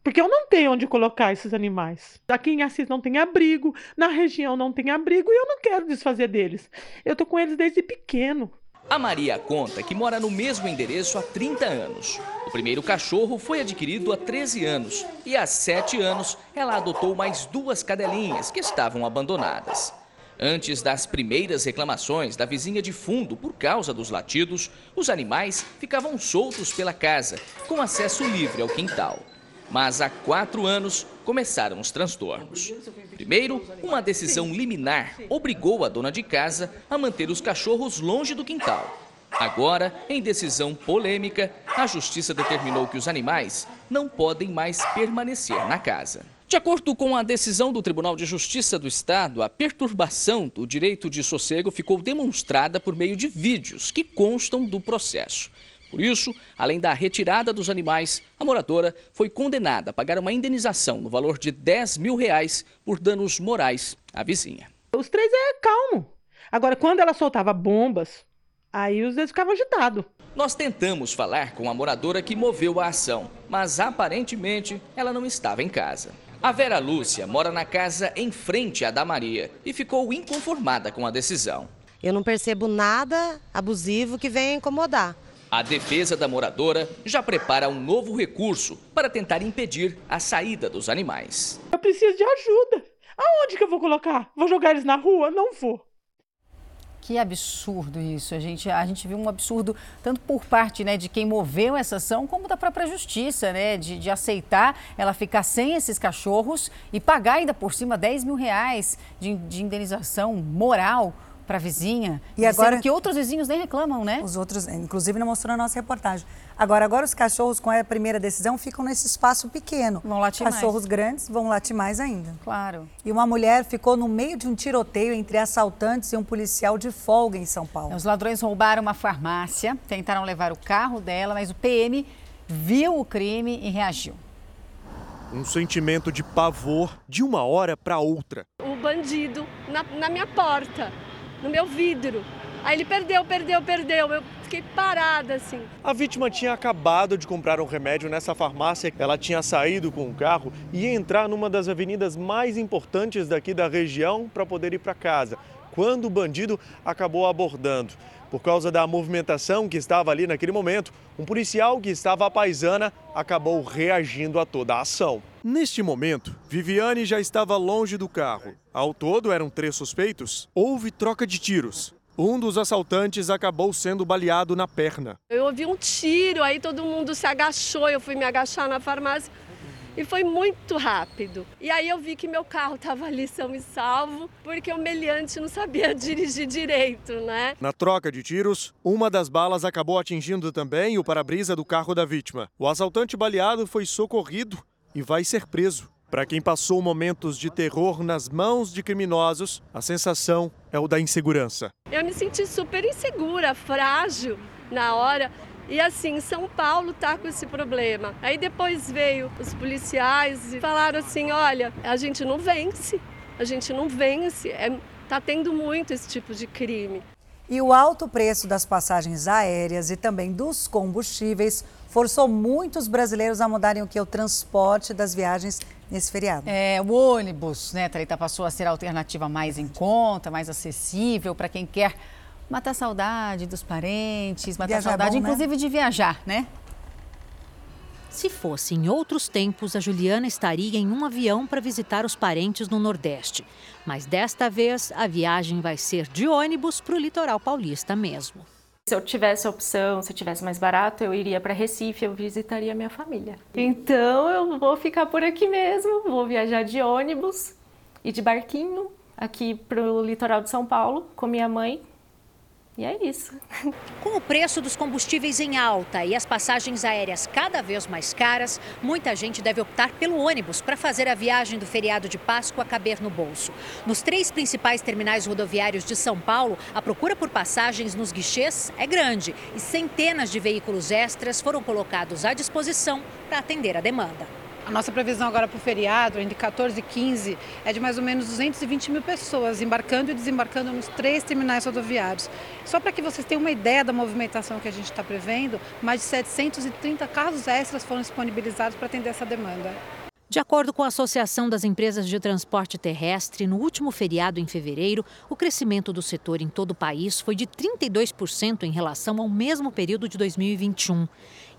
Porque eu não tenho onde colocar esses animais. Aqui em Assis não tem abrigo, na região não tem abrigo e eu não quero desfazer deles. Eu tô com eles desde pequeno. A Maria conta que mora no mesmo endereço há 30 anos. O primeiro cachorro foi adquirido há 13 anos e há 7 anos ela adotou mais duas cadelinhas que estavam abandonadas. Antes das primeiras reclamações da vizinha de fundo por causa dos latidos, os animais ficavam soltos pela casa, com acesso livre ao quintal. Mas há quatro anos começaram os transtornos. Primeiro, uma decisão liminar obrigou a dona de casa a manter os cachorros longe do quintal. Agora, em decisão polêmica, a justiça determinou que os animais não podem mais permanecer na casa. De acordo com a decisão do Tribunal de Justiça do Estado, a perturbação do direito de sossego ficou demonstrada por meio de vídeos que constam do processo. Por isso, além da retirada dos animais, a moradora foi condenada a pagar uma indenização no valor de 10 mil reais por danos morais à vizinha. Os três é calmo. Agora, quando ela soltava bombas, aí os dois ficavam agitados. Nós tentamos falar com a moradora que moveu a ação, mas aparentemente ela não estava em casa. A Vera Lúcia mora na casa em frente à da Maria e ficou inconformada com a decisão. Eu não percebo nada abusivo que venha incomodar. A defesa da moradora já prepara um novo recurso para tentar impedir a saída dos animais. Eu preciso de ajuda. Aonde que eu vou colocar? Vou jogar eles na rua? Não vou. Que absurdo isso. A gente, a gente viu um absurdo tanto por parte né, de quem moveu essa ação, como da própria justiça, né? De, de aceitar ela ficar sem esses cachorros e pagar ainda por cima 10 mil reais de, de indenização moral para a vizinha. E agora que outros vizinhos nem reclamam, né? Os outros, inclusive, não mostrou a nossa reportagem. Agora, agora os cachorros com a primeira decisão ficam nesse espaço pequeno. Vão latir Cachorros mais. grandes vão latir mais ainda. Claro. E uma mulher ficou no meio de um tiroteio entre assaltantes e um policial de folga em São Paulo. Os ladrões roubaram uma farmácia, tentaram levar o carro dela, mas o PM viu o crime e reagiu. Um sentimento de pavor de uma hora para outra. O bandido na, na minha porta no meu vidro. Aí ele perdeu, perdeu, perdeu. Eu fiquei parada assim. A vítima tinha acabado de comprar um remédio nessa farmácia. Ela tinha saído com o carro e ia entrar numa das avenidas mais importantes daqui da região para poder ir para casa. Quando o bandido acabou abordando. Por causa da movimentação que estava ali naquele momento, um policial que estava à paisana acabou reagindo a toda a ação. Neste momento, Viviane já estava longe do carro. Ao todo eram três suspeitos. Houve troca de tiros. Um dos assaltantes acabou sendo baleado na perna. Eu ouvi um tiro, aí todo mundo se agachou. Eu fui me agachar na farmácia e foi muito rápido. E aí eu vi que meu carro estava ali são e salvo, porque o meliante não sabia dirigir direito, né? Na troca de tiros, uma das balas acabou atingindo também o para-brisa do carro da vítima. O assaltante baleado foi socorrido e vai ser preso. Para quem passou momentos de terror nas mãos de criminosos, a sensação é o da insegurança. Eu me senti super insegura, frágil na hora. E assim, São Paulo tá com esse problema. Aí depois veio os policiais e falaram assim: olha, a gente não vence, a gente não vence, é, tá tendo muito esse tipo de crime. E o alto preço das passagens aéreas e também dos combustíveis forçou muitos brasileiros a mudarem o que? O transporte das viagens nesse feriado. É, o ônibus, né, Thalita, passou a ser a alternativa mais em conta, mais acessível para quem quer matar saudade dos parentes, matar viajar saudade, bom, né? inclusive, de viajar, né? Se fosse em outros tempos, a Juliana estaria em um avião para visitar os parentes no Nordeste. Mas desta vez, a viagem vai ser de ônibus para o litoral paulista mesmo. Se eu tivesse a opção, se eu tivesse mais barato, eu iria para Recife, eu visitaria minha família. Então eu vou ficar por aqui mesmo, vou viajar de ônibus e de barquinho aqui para o litoral de São Paulo com minha mãe e é isso. Com o preço dos combustíveis em alta e as passagens aéreas cada vez mais caras, muita gente deve optar pelo ônibus para fazer a viagem do feriado de Páscoa caber no bolso. Nos três principais terminais rodoviários de São Paulo, a procura por passagens nos guichês é grande e centenas de veículos extras foram colocados à disposição para atender a demanda. A nossa previsão agora para o feriado, entre 14 e 15, é de mais ou menos 220 mil pessoas embarcando e desembarcando nos três terminais rodoviários. Só para que vocês tenham uma ideia da movimentação que a gente está prevendo, mais de 730 carros extras foram disponibilizados para atender essa demanda. De acordo com a Associação das Empresas de Transporte Terrestre, no último feriado em fevereiro, o crescimento do setor em todo o país foi de 32% em relação ao mesmo período de 2021.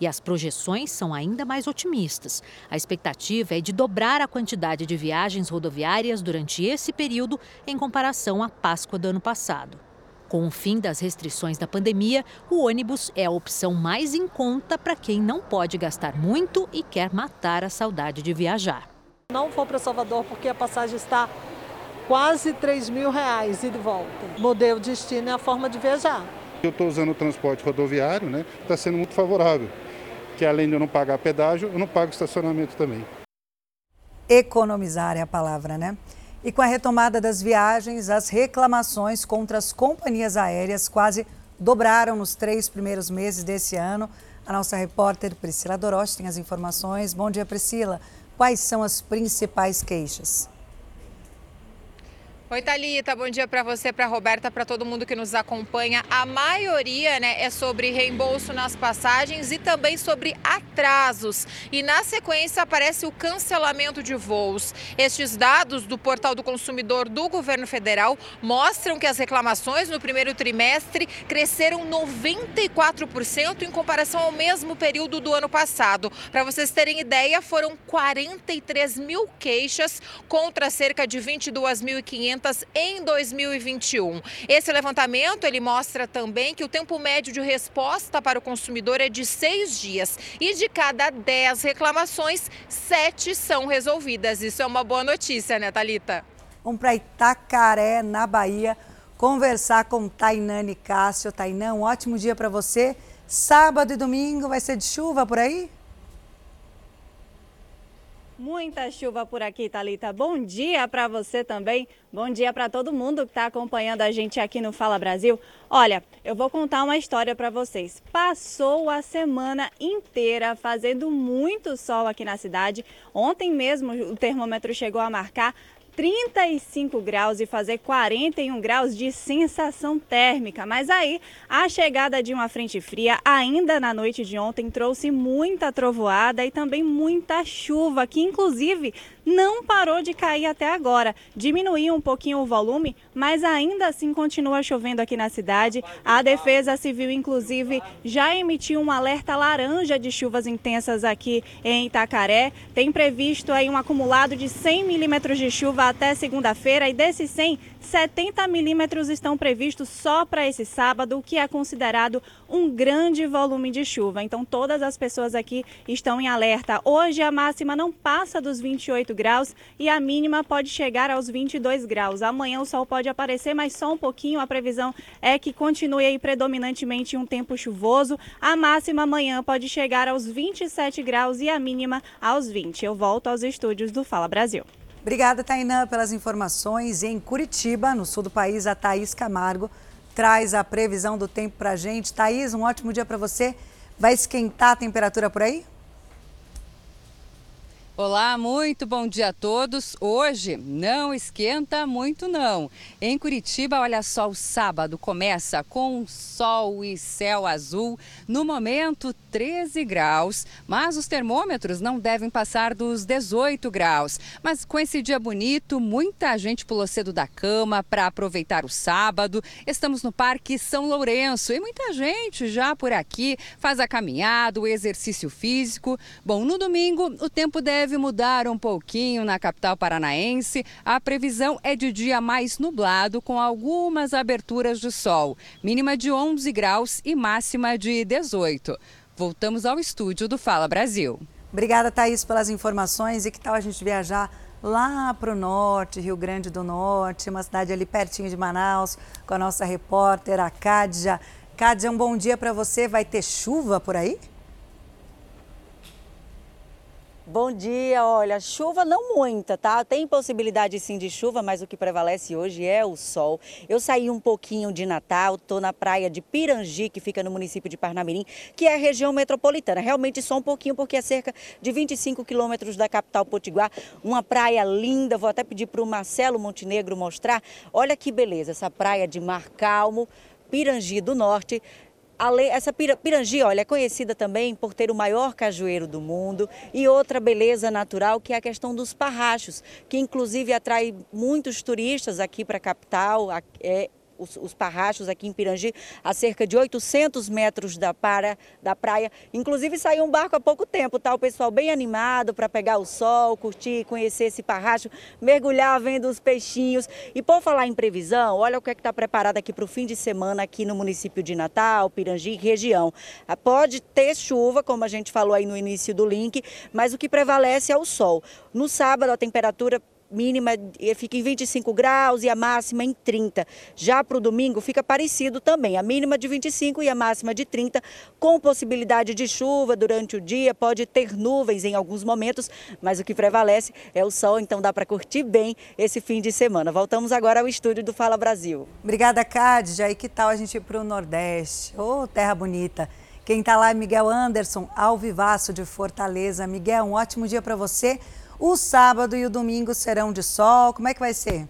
E as projeções são ainda mais otimistas. A expectativa é de dobrar a quantidade de viagens rodoviárias durante esse período em comparação à Páscoa do ano passado. Com o fim das restrições da pandemia, o ônibus é a opção mais em conta para quem não pode gastar muito e quer matar a saudade de viajar. Não vou para Salvador porque a passagem está quase 3 mil reais e de volta. Mudei o destino e a forma de viajar. Eu estou usando o transporte rodoviário, né? Está sendo muito favorável. Que além de eu não pagar pedágio, eu não pago estacionamento também. Economizar é a palavra, né? E com a retomada das viagens, as reclamações contra as companhias aéreas quase dobraram nos três primeiros meses desse ano. A nossa repórter Priscila Doroche tem as informações. Bom dia, Priscila. Quais são as principais queixas? Oi, Thalita, bom dia para você, para Roberta, para todo mundo que nos acompanha. A maioria né, é sobre reembolso nas passagens e também sobre atrasos. E na sequência aparece o cancelamento de voos. Estes dados do Portal do Consumidor do Governo Federal mostram que as reclamações no primeiro trimestre cresceram 94% em comparação ao mesmo período do ano passado. Para vocês terem ideia, foram 43 mil queixas contra cerca de 22.500 500 em 2021. Esse levantamento ele mostra também que o tempo médio de resposta para o consumidor é de seis dias e de cada 10 reclamações, sete são resolvidas. Isso é uma boa notícia, né, Thalita? Vamos para Itacaré, na Bahia, conversar com Tainane Cássio. Tainã, um ótimo dia para você. Sábado e domingo vai ser de chuva por aí? Muita chuva por aqui, Talita. Bom dia para você também. Bom dia para todo mundo que está acompanhando a gente aqui no Fala Brasil. Olha, eu vou contar uma história para vocês. Passou a semana inteira fazendo muito sol aqui na cidade. Ontem mesmo o termômetro chegou a marcar 35 graus e fazer 41 graus de sensação térmica. Mas aí, a chegada de uma frente fria ainda na noite de ontem trouxe muita trovoada e também muita chuva, que inclusive não parou de cair até agora. Diminuiu um pouquinho o volume, mas ainda assim continua chovendo aqui na cidade. A Defesa Civil, inclusive, já emitiu um alerta laranja de chuvas intensas aqui em Itacaré. Tem previsto aí um acumulado de 100 milímetros de chuva até segunda-feira e desses 100, 70 milímetros estão previstos só para esse sábado, o que é considerado um grande volume de chuva. Então, todas as pessoas aqui estão em alerta. Hoje, a máxima não passa dos 28 graus e a mínima pode chegar aos 22 graus. Amanhã o sol pode aparecer, mas só um pouquinho. A previsão é que continue aí predominantemente um tempo chuvoso. A máxima amanhã pode chegar aos 27 graus e a mínima aos 20. Eu volto aos estúdios do Fala Brasil. Obrigada, Tainã, pelas informações. Em Curitiba, no sul do país, a Thaís Camargo traz a previsão do tempo para gente. Thaís, um ótimo dia para você. Vai esquentar a temperatura por aí? Olá, muito bom dia a todos. Hoje não esquenta muito não. Em Curitiba, olha só, o sábado começa com sol e céu azul. No momento, 13 graus, mas os termômetros não devem passar dos 18 graus. Mas com esse dia bonito, muita gente pulou cedo da cama para aproveitar o sábado. Estamos no Parque São Lourenço e muita gente já por aqui faz a caminhada, o exercício físico. Bom, no domingo o tempo deve deve mudar um pouquinho na capital paranaense. A previsão é de dia mais nublado, com algumas aberturas de sol. Mínima de 11 graus e máxima de 18. Voltamos ao estúdio do Fala Brasil. Obrigada, Thaís, pelas informações. E que tal a gente viajar lá para o norte, Rio Grande do Norte, uma cidade ali pertinho de Manaus, com a nossa repórter, a Cádia. Cádia, um bom dia para você. Vai ter chuva por aí? Bom dia, olha, chuva não muita, tá? Tem possibilidade sim de chuva, mas o que prevalece hoje é o sol. Eu saí um pouquinho de Natal, tô na praia de Pirangi, que fica no município de Parnamirim, que é a região metropolitana. Realmente só um pouquinho, porque é cerca de 25 quilômetros da capital Potiguar. Uma praia linda, vou até pedir para o Marcelo Montenegro mostrar. Olha que beleza, essa praia de mar calmo, Pirangi do Norte essa Pirangi, olha, é conhecida também por ter o maior cajueiro do mundo e outra beleza natural que é a questão dos parrachos, que inclusive atrai muitos turistas aqui para a capital. É, os, os, parrachos aqui em Pirangi, a cerca de 800 metros da, para, da praia. Inclusive saiu um barco há pouco tempo, tá? O pessoal bem animado para pegar o sol, curtir, conhecer esse parracho, mergulhar vendo os peixinhos. E por falar em previsão, olha o que é está preparado aqui para o fim de semana aqui no município de Natal, Pirangi região. Ah, pode ter chuva, como a gente falou aí no início do link, mas o que prevalece é o sol. No sábado, a temperatura mínima fica em 25 graus e a máxima em 30. Já para o domingo fica parecido também, a mínima de 25 e a máxima de 30, com possibilidade de chuva durante o dia, pode ter nuvens em alguns momentos, mas o que prevalece é o sol, então dá para curtir bem esse fim de semana. Voltamos agora ao estúdio do Fala Brasil. Obrigada, Cádia. E que tal a gente ir para o Nordeste? Ô, oh, terra bonita. Quem está lá é Miguel Anderson, ao vivaço de Fortaleza. Miguel, um ótimo dia para você. O sábado e o domingo serão de sol. Como é que vai ser?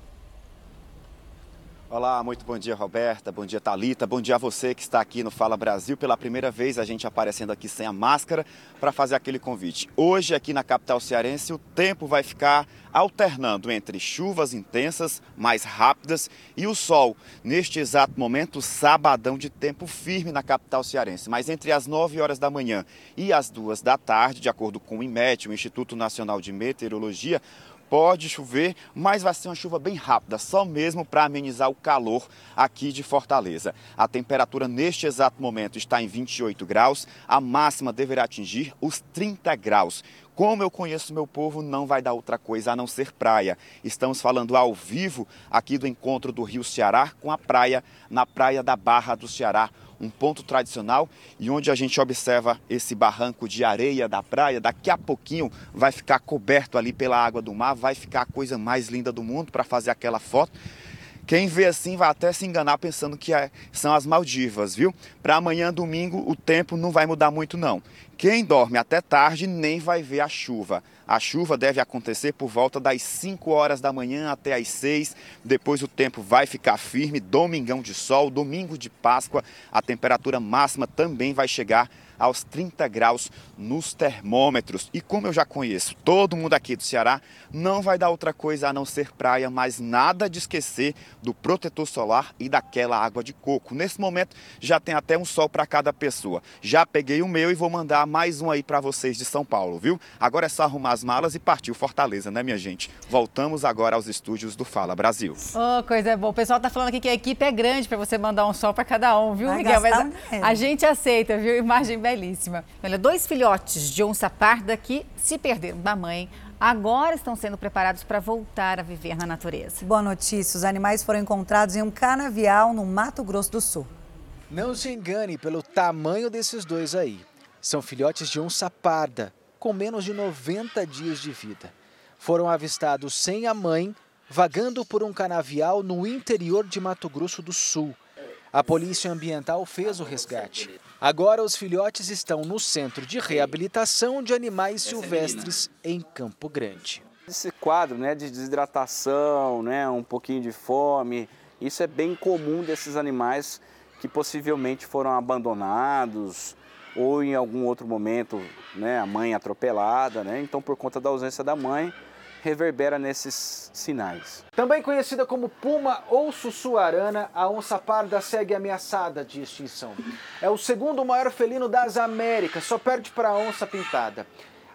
Olá, muito bom dia, Roberta. Bom dia, Talita. Bom dia a você que está aqui no Fala Brasil. Pela primeira vez, a gente aparecendo aqui sem a máscara para fazer aquele convite. Hoje, aqui na capital cearense, o tempo vai ficar alternando entre chuvas intensas, mais rápidas, e o sol. Neste exato momento, sabadão de tempo firme na capital cearense. Mas entre as 9 horas da manhã e as 2 da tarde, de acordo com o IMET, o Instituto Nacional de Meteorologia, pode chover, mas vai ser uma chuva bem rápida, só mesmo para amenizar o calor aqui de Fortaleza. A temperatura neste exato momento está em 28 graus, a máxima deverá atingir os 30 graus. Como eu conheço meu povo, não vai dar outra coisa a não ser praia. Estamos falando ao vivo aqui do encontro do Rio Ceará com a praia, na praia da Barra do Ceará, um ponto tradicional e onde a gente observa esse barranco de areia da praia. Daqui a pouquinho vai ficar coberto ali pela água do mar, vai ficar a coisa mais linda do mundo para fazer aquela foto. Quem vê assim vai até se enganar pensando que é, são as Maldivas, viu? Para amanhã, domingo, o tempo não vai mudar muito, não. Quem dorme até tarde nem vai ver a chuva. A chuva deve acontecer por volta das 5 horas da manhã até as 6. Depois o tempo vai ficar firme. Domingão de sol, domingo de Páscoa. A temperatura máxima também vai chegar aos 30 graus nos termômetros. E como eu já conheço todo mundo aqui do Ceará, não vai dar outra coisa a não ser praia, mas nada de esquecer do protetor solar e daquela água de coco. Nesse momento já tem até um sol para cada pessoa. Já peguei o meu e vou mandar mais um aí para vocês de São Paulo, viu? Agora é só arrumar as malas e partir Fortaleza, né, minha gente? Voltamos agora aos estúdios do Fala Brasil. Oh, coisa boa. O pessoal tá falando aqui que a equipe é grande para você mandar um sol para cada um, viu, Vai Miguel? Mas a, a gente aceita, viu? Imagem bem belíssima. Olha, dois filhotes de onça parda que se perderam da mãe agora estão sendo preparados para voltar a viver na natureza. Boa notícia: os animais foram encontrados em um canavial no Mato Grosso do Sul. Não se engane pelo tamanho desses dois aí. São filhotes de onça parda, com menos de 90 dias de vida. Foram avistados sem a mãe, vagando por um canavial no interior de Mato Grosso do Sul. A Polícia Ambiental fez o resgate. Agora os filhotes estão no Centro de Reabilitação de Animais Silvestres em Campo Grande. Esse quadro né, de desidratação, né, um pouquinho de fome, isso é bem comum desses animais que possivelmente foram abandonados ou em algum outro momento né, a mãe atropelada. Né? Então, por conta da ausência da mãe, reverbera nesses sinais. Também conhecida como puma ou sussuarana, a onça parda segue ameaçada de extinção. É o segundo maior felino das Américas, só perde para a onça pintada.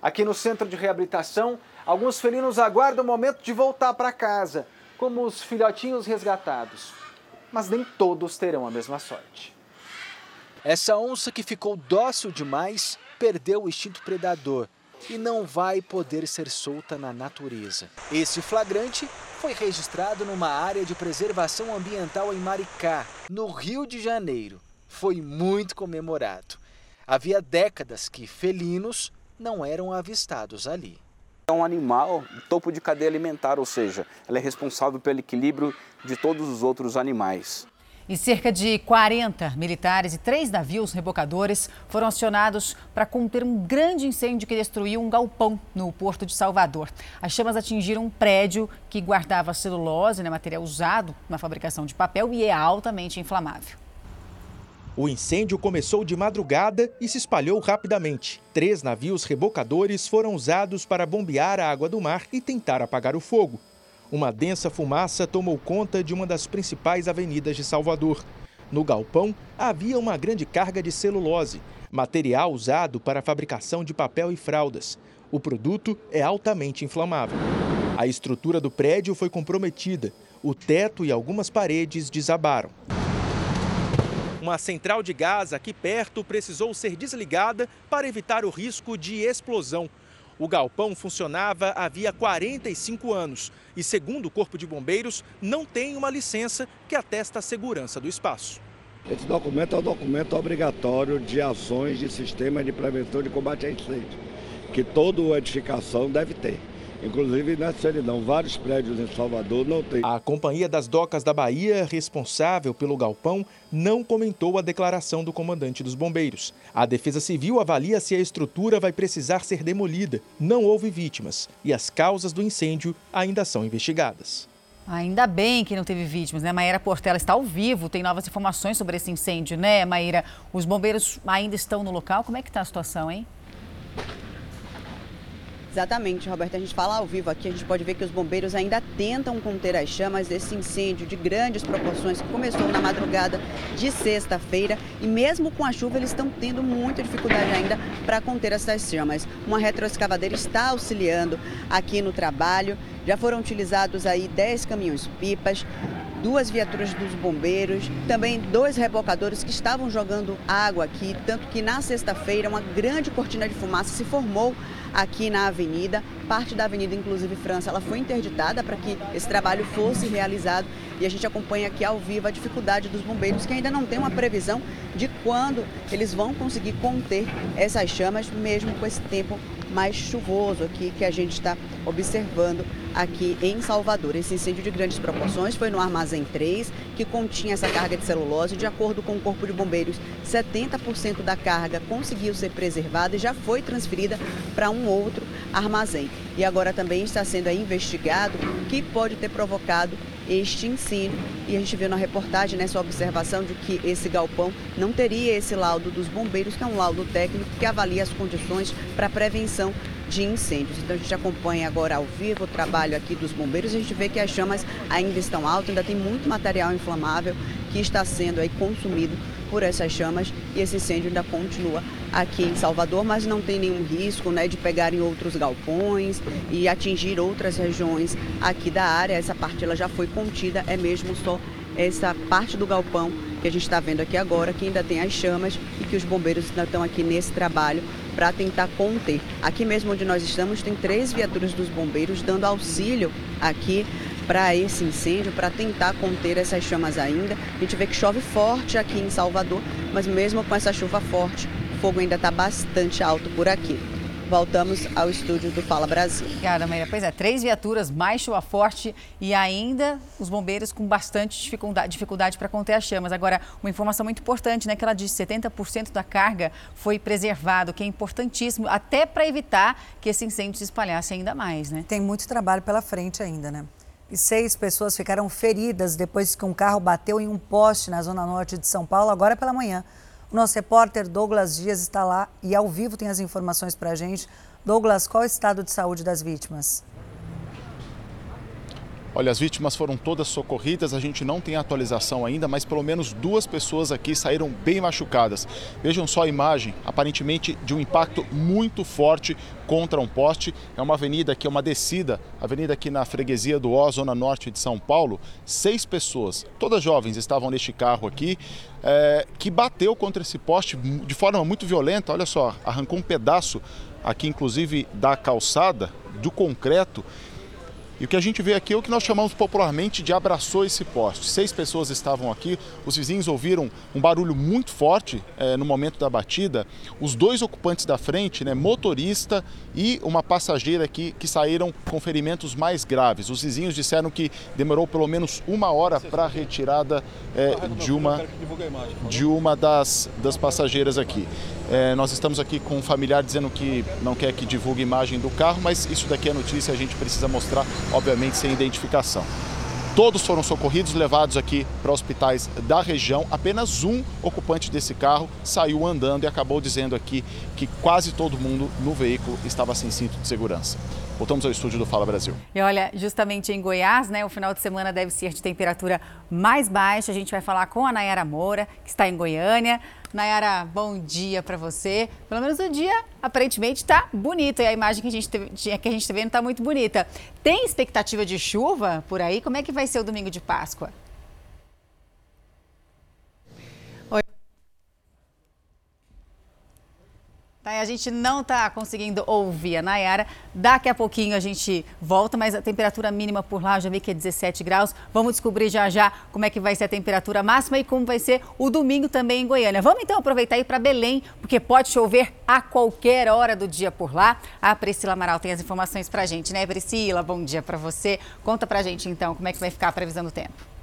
Aqui no centro de reabilitação, alguns felinos aguardam o momento de voltar para casa, como os filhotinhos resgatados. Mas nem todos terão a mesma sorte. Essa onça que ficou dócil demais perdeu o instinto predador e não vai poder ser solta na natureza. Esse flagrante foi registrado numa área de preservação ambiental em Maricá, no Rio de Janeiro. Foi muito comemorado. Havia décadas que felinos não eram avistados ali. É um animal topo de cadeia alimentar, ou seja, ela é responsável pelo equilíbrio de todos os outros animais. E cerca de 40 militares e três navios rebocadores foram acionados para conter um grande incêndio que destruiu um galpão no porto de Salvador. As chamas atingiram um prédio que guardava celulose, né, material usado na fabricação de papel, e é altamente inflamável. O incêndio começou de madrugada e se espalhou rapidamente. Três navios rebocadores foram usados para bombear a água do mar e tentar apagar o fogo. Uma densa fumaça tomou conta de uma das principais avenidas de Salvador. No galpão havia uma grande carga de celulose, material usado para a fabricação de papel e fraldas. O produto é altamente inflamável. A estrutura do prédio foi comprometida. O teto e algumas paredes desabaram. Uma central de gás aqui perto precisou ser desligada para evitar o risco de explosão. O galpão funcionava havia 45 anos e, segundo o Corpo de Bombeiros, não tem uma licença que atesta a segurança do espaço. Esse documento é o um documento obrigatório de ações de sistema de prevenção de combate a incêndio, que toda edificação deve ter. Inclusive na solidão, vários prédios em Salvador não tem. A Companhia das Docas da Bahia, responsável pelo galpão, não comentou a declaração do comandante dos bombeiros. A Defesa Civil avalia se a estrutura vai precisar ser demolida. Não houve vítimas e as causas do incêndio ainda são investigadas. Ainda bem que não teve vítimas, né? Maíra Portela está ao vivo, tem novas informações sobre esse incêndio, né, Maíra? Os bombeiros ainda estão no local. Como é que está a situação, hein? Exatamente, Roberto. A gente fala ao vivo aqui, a gente pode ver que os bombeiros ainda tentam conter as chamas desse incêndio de grandes proporções que começou na madrugada de sexta-feira e mesmo com a chuva eles estão tendo muita dificuldade ainda para conter essas chamas. Uma retroescavadeira está auxiliando aqui no trabalho. Já foram utilizados aí 10 caminhões-pipas, duas viaturas dos bombeiros, também dois rebocadores que estavam jogando água aqui, tanto que na sexta-feira uma grande cortina de fumaça se formou aqui na avenida. Parte da avenida, inclusive França, ela foi interditada para que esse trabalho fosse realizado e a gente acompanha aqui ao vivo a dificuldade dos bombeiros que ainda não tem uma previsão de quando eles vão conseguir conter essas chamas, mesmo com esse tempo mais chuvoso aqui que a gente está observando aqui em Salvador. Esse incêndio de grandes proporções foi no Armazém 3, que continha essa carga de celulose. De acordo com o Corpo de Bombeiros, 70% da carga conseguiu ser preservada e já foi transferida para um outro armazém. E agora também está sendo investigado o que pode ter provocado este incêndio. E a gente viu na reportagem nessa observação de que esse galpão não teria esse laudo dos bombeiros, que é um laudo técnico que avalia as condições para prevenção de incêndios. Então a gente acompanha agora ao vivo o trabalho aqui dos bombeiros a gente vê que as chamas ainda estão altas, ainda tem muito material inflamável que está sendo aí consumido por essas chamas e esse incêndio ainda continua aqui em Salvador, mas não tem nenhum risco né, de pegarem outros galpões e atingir outras regiões aqui da área. Essa parte ela já foi contida, é mesmo só essa parte do galpão que a gente está vendo aqui agora, que ainda tem as chamas e que os bombeiros ainda estão aqui nesse trabalho para tentar conter. Aqui mesmo onde nós estamos, tem três viaturas dos bombeiros dando auxílio aqui para esse incêndio, para tentar conter essas chamas ainda. A gente vê que chove forte aqui em Salvador, mas mesmo com essa chuva forte, o fogo ainda está bastante alto por aqui voltamos ao estúdio do Fala Brasil. Obrigada, Maria. Pois é, três viaturas, mais chuva forte e ainda os bombeiros com bastante dificuldade, dificuldade para conter as chamas. Agora, uma informação muito importante, né, que ela disse 70% da carga foi preservado, que é importantíssimo, até para evitar que esse incêndio se espalhasse ainda mais, né? Tem muito trabalho pela frente ainda, né? E seis pessoas ficaram feridas depois que um carro bateu em um poste na zona norte de São Paulo, agora pela manhã. O nosso repórter Douglas Dias está lá e ao vivo tem as informações para a gente. Douglas, qual é o estado de saúde das vítimas? Olha, as vítimas foram todas socorridas, a gente não tem atualização ainda, mas pelo menos duas pessoas aqui saíram bem machucadas. Vejam só a imagem, aparentemente de um impacto muito forte contra um poste. É uma avenida que é uma descida, avenida aqui na freguesia do Ó, zona norte de São Paulo. Seis pessoas, todas jovens, estavam neste carro aqui, é, que bateu contra esse poste de forma muito violenta. Olha só, arrancou um pedaço aqui, inclusive, da calçada, do concreto. E o que a gente vê aqui é o que nós chamamos popularmente de abraçou esse poste. Seis pessoas estavam aqui, os vizinhos ouviram um barulho muito forte é, no momento da batida. Os dois ocupantes da frente, né, motorista e uma passageira aqui, que saíram com ferimentos mais graves. Os vizinhos disseram que demorou pelo menos uma hora para a retirada é, de uma, de uma das, das passageiras aqui. É, nós estamos aqui com um familiar dizendo que não quer que divulgue imagem do carro, mas isso daqui é notícia, a gente precisa mostrar, obviamente, sem identificação. Todos foram socorridos, levados aqui para hospitais da região. Apenas um ocupante desse carro saiu andando e acabou dizendo aqui que quase todo mundo no veículo estava sem cinto de segurança. Voltamos ao estúdio do Fala Brasil. E olha, justamente em Goiás, né, o final de semana deve ser de temperatura mais baixa. A gente vai falar com a Nayara Moura, que está em Goiânia. Nayara, bom dia para você. Pelo menos o dia aparentemente está bonito e a imagem que a gente que a gente está vendo está muito bonita. Tem expectativa de chuva por aí? Como é que vai ser o domingo de Páscoa? Tá, a gente não está conseguindo ouvir a Nayara. Daqui a pouquinho a gente volta, mas a temperatura mínima por lá já vi que é 17 graus. Vamos descobrir já já como é que vai ser a temperatura máxima e como vai ser o domingo também em Goiânia. Vamos então aproveitar ir para Belém, porque pode chover a qualquer hora do dia por lá. A Priscila Amaral tem as informações para a gente, né, Priscila? Bom dia para você. Conta para a gente então como é que vai ficar a previsão do tempo.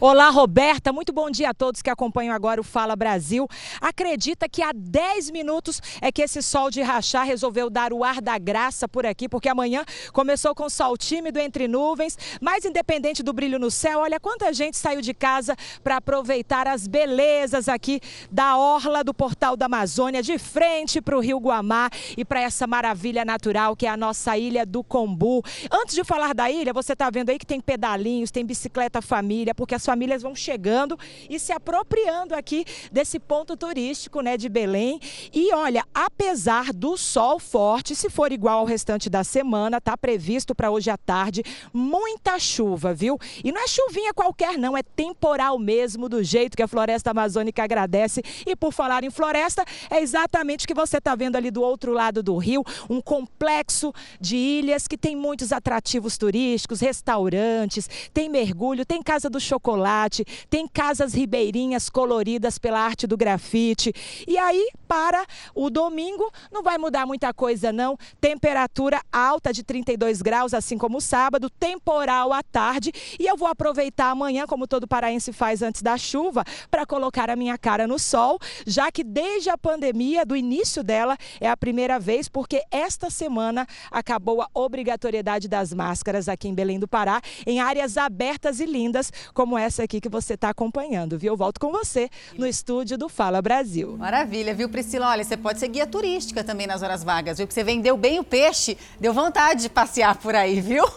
Olá, Roberta. Muito bom dia a todos que acompanham agora o Fala Brasil. Acredita que há 10 minutos é que esse sol de rachar resolveu dar o ar da graça por aqui, porque amanhã começou com sol tímido entre nuvens, mas independente do brilho no céu, olha quanta gente saiu de casa para aproveitar as belezas aqui da orla do Portal da Amazônia, de frente para o Rio Guamá e para essa maravilha natural que é a nossa ilha do Combu. Antes de falar da ilha, você está vendo aí que tem pedalinhos, tem bicicleta família, porque as famílias vão chegando e se apropriando aqui desse ponto turístico, né, de Belém. E olha, apesar do sol forte, se for igual ao restante da semana, tá previsto para hoje à tarde muita chuva, viu? E não é chuvinha qualquer não, é temporal mesmo, do jeito que a floresta amazônica agradece. E por falar em floresta, é exatamente o que você está vendo ali do outro lado do rio, um complexo de ilhas que tem muitos atrativos turísticos, restaurantes, tem mergulho, tem casa do chocolate chocolate, tem casas ribeirinhas coloridas pela arte do grafite. E aí, para o domingo, não vai mudar muita coisa não. Temperatura alta de 32 graus, assim como o sábado, temporal à tarde. E eu vou aproveitar amanhã, como todo paraense faz antes da chuva, para colocar a minha cara no sol, já que desde a pandemia, do início dela, é a primeira vez, porque esta semana acabou a obrigatoriedade das máscaras aqui em Belém do Pará, em áreas abertas e lindas, como essa essa aqui que você está acompanhando, viu? Eu volto com você no estúdio do Fala Brasil. Maravilha, viu, Priscila? Olha, você pode ser guia turística também nas horas vagas, viu? Que você vendeu bem o peixe, deu vontade de passear por aí, viu?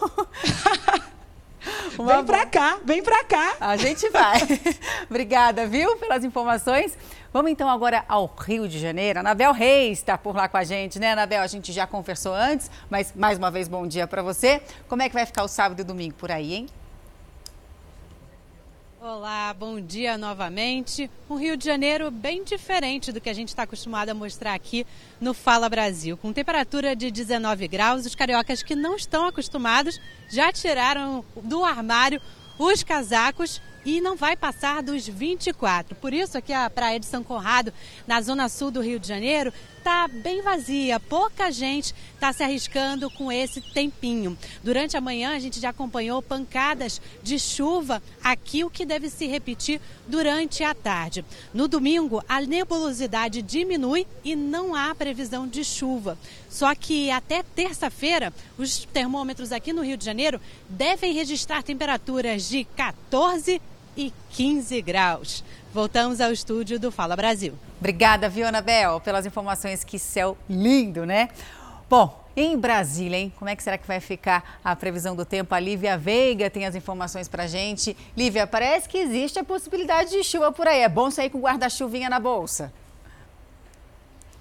Uma vem pra cá, vem pra cá. A gente vai. Obrigada, viu, pelas informações. Vamos então agora ao Rio de Janeiro. Anabel Reis está por lá com a gente, né, Anabel? A gente já conversou antes, mas mais uma vez, bom dia para você. Como é que vai ficar o sábado e domingo por aí, hein? Olá, bom dia novamente. Um Rio de Janeiro bem diferente do que a gente está acostumado a mostrar aqui no Fala Brasil. Com temperatura de 19 graus, os cariocas que não estão acostumados já tiraram do armário os casacos e não vai passar dos 24. Por isso aqui a Praia de São Conrado, na zona sul do Rio de Janeiro, está bem vazia. Pouca gente está se arriscando com esse tempinho. Durante a manhã a gente já acompanhou pancadas de chuva aqui, o que deve se repetir durante a tarde. No domingo, a nebulosidade diminui e não há previsão de chuva. Só que até terça-feira, os termômetros aqui no Rio de Janeiro devem registrar temperaturas de 14 e 15 graus. Voltamos ao estúdio do Fala Brasil. Obrigada, Viona Bel, pelas informações. Que céu lindo, né? Bom, em Brasília, hein? Como é que será que vai ficar a previsão do tempo? A Lívia Veiga tem as informações pra gente. Lívia, parece que existe a possibilidade de chuva por aí. É bom sair com guarda-chuvinha na bolsa.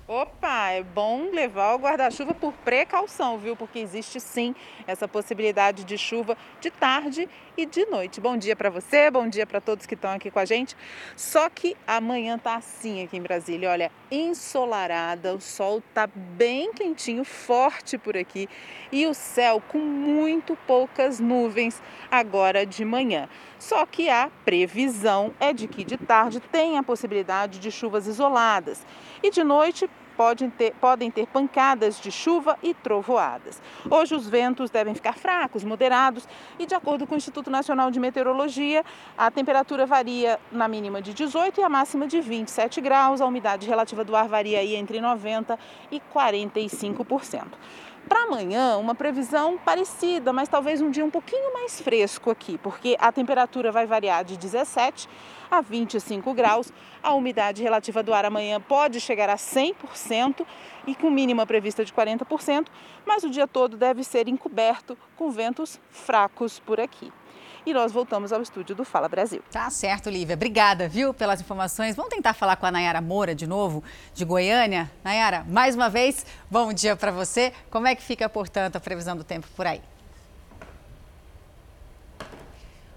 Opa, é bom levar o guarda-chuva por precaução, viu? Porque existe sim essa possibilidade de chuva de tarde e de noite. Bom dia para você, bom dia para todos que estão aqui com a gente. Só que amanhã tá assim aqui em Brasília, olha, ensolarada, o sol tá bem quentinho, forte por aqui e o céu com muito poucas nuvens agora de manhã. Só que a previsão é de que de tarde tem a possibilidade de chuvas isoladas e de noite podem ter, podem ter pancadas de chuva e trovoadas. Hoje os ventos devem ficar fracos, moderados e, de acordo com o Instituto Nacional de Meteorologia, a temperatura varia na mínima de 18 e a máxima de 27 graus. A umidade relativa do ar varia aí entre 90 e 45%. Para amanhã, uma previsão parecida, mas talvez um dia um pouquinho mais fresco aqui, porque a temperatura vai variar de 17 a 25 graus. A umidade relativa do ar amanhã pode chegar a 100% e com mínima prevista de 40%, mas o dia todo deve ser encoberto com ventos fracos por aqui e nós voltamos ao estúdio do Fala Brasil. Tá certo, Lívia. Obrigada, viu, pelas informações. Vamos tentar falar com a Nayara Moura de novo, de Goiânia. Nayara, mais uma vez, bom dia para você. Como é que fica, portanto, a previsão do tempo por aí?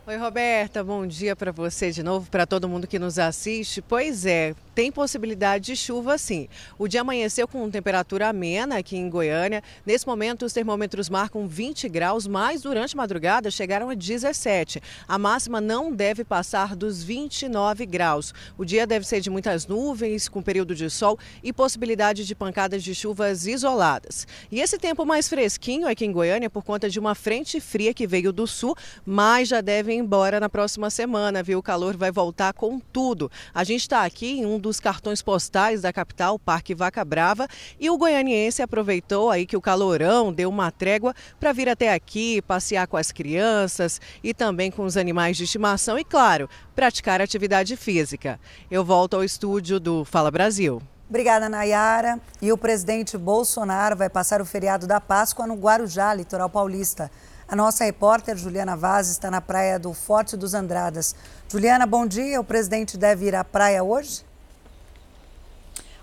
Oi, Roberta, bom dia para você de novo, para todo mundo que nos assiste. Pois é, tem possibilidade de chuva sim. O dia amanheceu com temperatura amena aqui em Goiânia. Nesse momento, os termômetros marcam 20 graus, mas durante a madrugada chegaram a 17. A máxima não deve passar dos 29 graus. O dia deve ser de muitas nuvens, com período de sol e possibilidade de pancadas de chuvas isoladas. E esse tempo mais fresquinho aqui em Goiânia por conta de uma frente fria que veio do sul, mas já embora na próxima semana, viu? O calor vai voltar com tudo. A gente está aqui em um dos cartões postais da capital, Parque Vaca Brava, e o goianiense aproveitou aí que o calorão deu uma trégua para vir até aqui, passear com as crianças e também com os animais de estimação e, claro, praticar atividade física. Eu volto ao estúdio do Fala Brasil. Obrigada, Nayara. E o presidente Bolsonaro vai passar o feriado da Páscoa no Guarujá, litoral paulista. A nossa repórter Juliana Vaz está na praia do Forte dos Andradas. Juliana, bom dia. O presidente deve ir à praia hoje?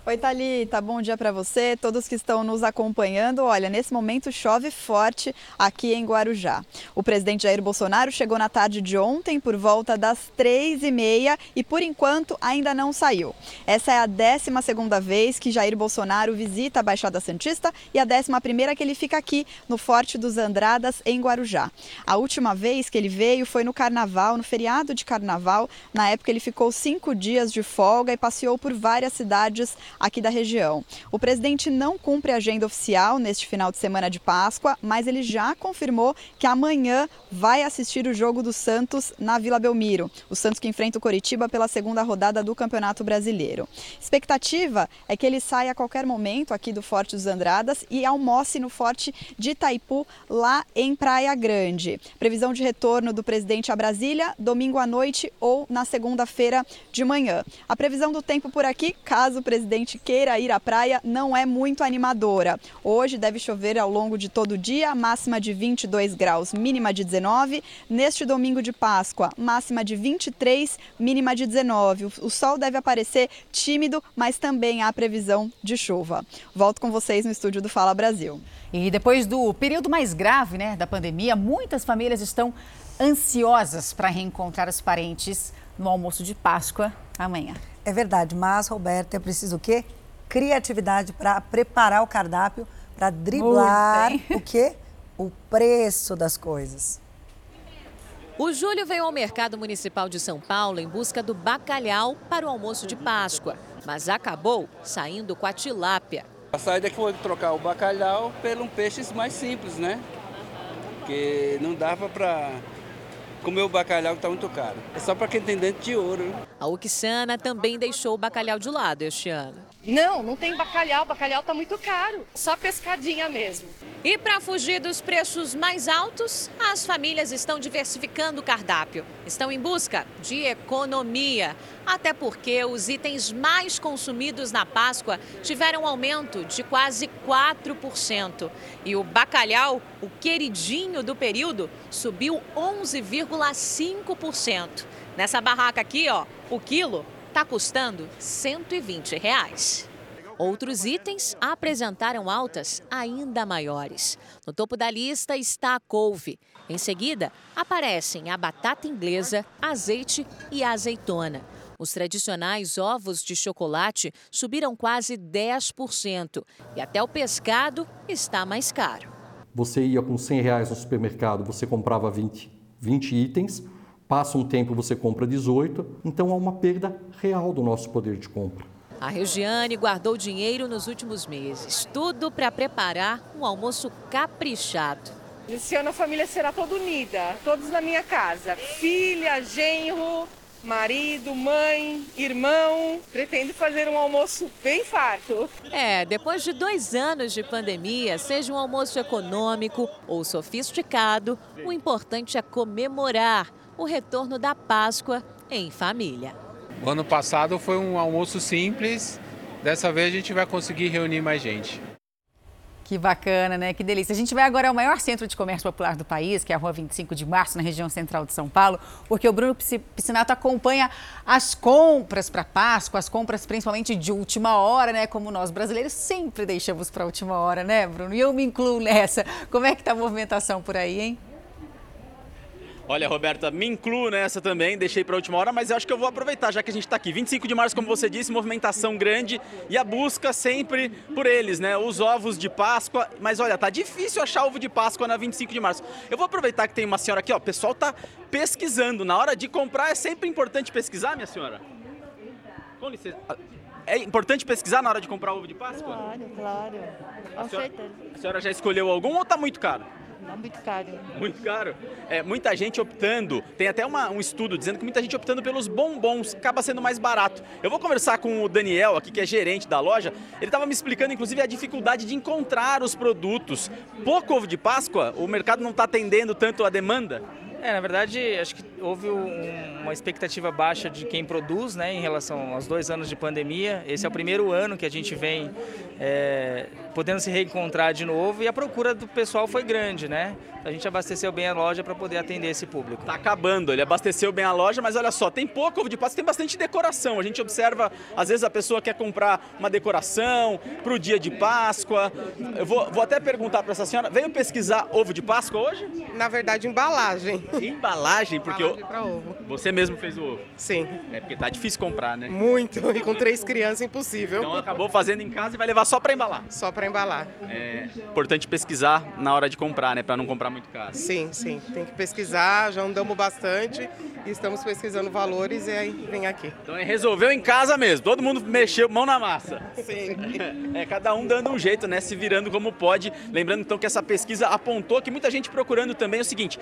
Oi, Thalita, bom dia para você, todos que estão nos acompanhando. Olha, nesse momento chove forte aqui em Guarujá. O presidente Jair Bolsonaro chegou na tarde de ontem por volta das três e meia e, por enquanto, ainda não saiu. Essa é a 12 segunda vez que Jair Bolsonaro visita a Baixada Santista e a 11 primeira que ele fica aqui no Forte dos Andradas, em Guarujá. A última vez que ele veio foi no Carnaval, no feriado de Carnaval. Na época, ele ficou cinco dias de folga e passeou por várias cidades aqui da região. O presidente não cumpre a agenda oficial neste final de semana de Páscoa, mas ele já confirmou que amanhã vai assistir o jogo do Santos na Vila Belmiro. O Santos que enfrenta o Coritiba pela segunda rodada do Campeonato Brasileiro. Expectativa é que ele saia a qualquer momento aqui do Forte dos Andradas e almoce no Forte de Itaipu, lá em Praia Grande. Previsão de retorno do presidente a Brasília, domingo à noite ou na segunda-feira de manhã. A previsão do tempo por aqui, caso o presidente gente queira ir à praia não é muito animadora. Hoje deve chover ao longo de todo o dia, máxima de 22 graus, mínima de 19. Neste domingo de Páscoa, máxima de 23, mínima de 19. O sol deve aparecer tímido, mas também há previsão de chuva. Volto com vocês no estúdio do Fala Brasil. E depois do período mais grave né, da pandemia, muitas famílias estão ansiosas para reencontrar os parentes no almoço de Páscoa amanhã. É verdade, mas, Roberto, é preciso o quê? Criatividade para preparar o cardápio, para driblar o quê? O preço das coisas. O Júlio veio ao mercado municipal de São Paulo em busca do bacalhau para o almoço de Páscoa, mas acabou saindo com a tilápia. A saída que foi trocar o bacalhau pelo um peixe mais simples, né? Porque não dava para comer o bacalhau que está muito caro. É só para quem tem dente de ouro. A Uxana também deixou o bacalhau de lado este ano. Não, não tem bacalhau, bacalhau está muito caro. Só pescadinha mesmo. E para fugir dos preços mais altos, as famílias estão diversificando o cardápio. Estão em busca de economia. Até porque os itens mais consumidos na Páscoa tiveram um aumento de quase 4%. E o bacalhau, o queridinho do período, subiu 11,5%. Nessa barraca aqui, ó, o quilo está custando 120 reais. Outros itens apresentaram altas ainda maiores. No topo da lista está a couve. Em seguida, aparecem a batata inglesa, azeite e azeitona. Os tradicionais ovos de chocolate subiram quase 10% e até o pescado está mais caro. Você ia com 100 reais no supermercado, você comprava 20, 20 itens, passa um tempo você compra 18, então há uma perda real do nosso poder de compra. A Regiane guardou dinheiro nos últimos meses, tudo para preparar um almoço caprichado. Esse ano a família será toda unida, todos na minha casa. Filha, genro, marido, mãe, irmão. Pretendo fazer um almoço bem farto. É, depois de dois anos de pandemia, seja um almoço econômico ou sofisticado, o importante é comemorar o retorno da Páscoa em família. O ano passado foi um almoço simples, dessa vez a gente vai conseguir reunir mais gente. Que bacana, né? Que delícia. A gente vai agora ao maior centro de comércio popular do país, que é a Rua 25 de Março, na região central de São Paulo, porque o Bruno Piscinato acompanha as compras para Páscoa, as compras principalmente de última hora, né? Como nós brasileiros sempre deixamos para a última hora, né, Bruno? E eu me incluo nessa. Como é que tá a movimentação por aí, hein? Olha, Roberta, me incluo nessa também, deixei para a última hora, mas eu acho que eu vou aproveitar, já que a gente está aqui. 25 de março, como você disse, movimentação grande e a busca sempre por eles, né? Os ovos de Páscoa. Mas olha, tá difícil achar ovo de Páscoa na 25 de março. Eu vou aproveitar que tem uma senhora aqui, ó. O pessoal tá pesquisando. Na hora de comprar é sempre importante pesquisar, minha senhora? Com licença. É importante pesquisar na hora de comprar ovo de Páscoa? Claro, claro. Com A senhora, certeza. a senhora já escolheu algum ou tá muito caro? Muito caro. Muito caro. É, muita gente optando, tem até uma- um estudo dizendo que muita gente optando pelos bombons, acaba sendo mais barato. Eu vou conversar com o Daniel aqui, que é gerente da loja. Ele estava me explicando, inclusive, a dificuldade de encontrar os produtos. Pouco ovo de Páscoa, o mercado não está atendendo tanto a demanda? É, na verdade, acho que houve um- uma expectativa baixa de quem produz, né, em relação aos dois anos de pandemia. Esse é o primeiro ano que a gente vem é, podendo se reencontrar de novo e a procura do pessoal foi grande, né? A gente abasteceu bem a loja para poder atender esse público. Tá acabando, ele abasteceu bem a loja, mas olha só, tem pouco ovo de Páscoa, tem bastante decoração. A gente observa, às vezes a pessoa quer comprar uma decoração para o dia de Páscoa. Eu vou, vou até perguntar para essa senhora, veio pesquisar ovo de Páscoa hoje? Na verdade, embalagem. Embalagem, porque Embalagem pra ovo. você mesmo fez o ovo. Sim. É porque tá difícil comprar, né? Muito. E com três crianças, impossível. Então acabou fazendo em casa e vai levar só para embalar. Só para embalar. É importante pesquisar na hora de comprar, né, para não comprar muito caro. Sim, sim. Tem que pesquisar, já andamos bastante e estamos pesquisando valores e aí vem aqui. Então é, resolveu em casa mesmo, todo mundo mexeu mão na massa. Sim. É, cada um dando um jeito, né? Se virando como pode. Lembrando então que essa pesquisa apontou que muita gente procurando também é o seguinte: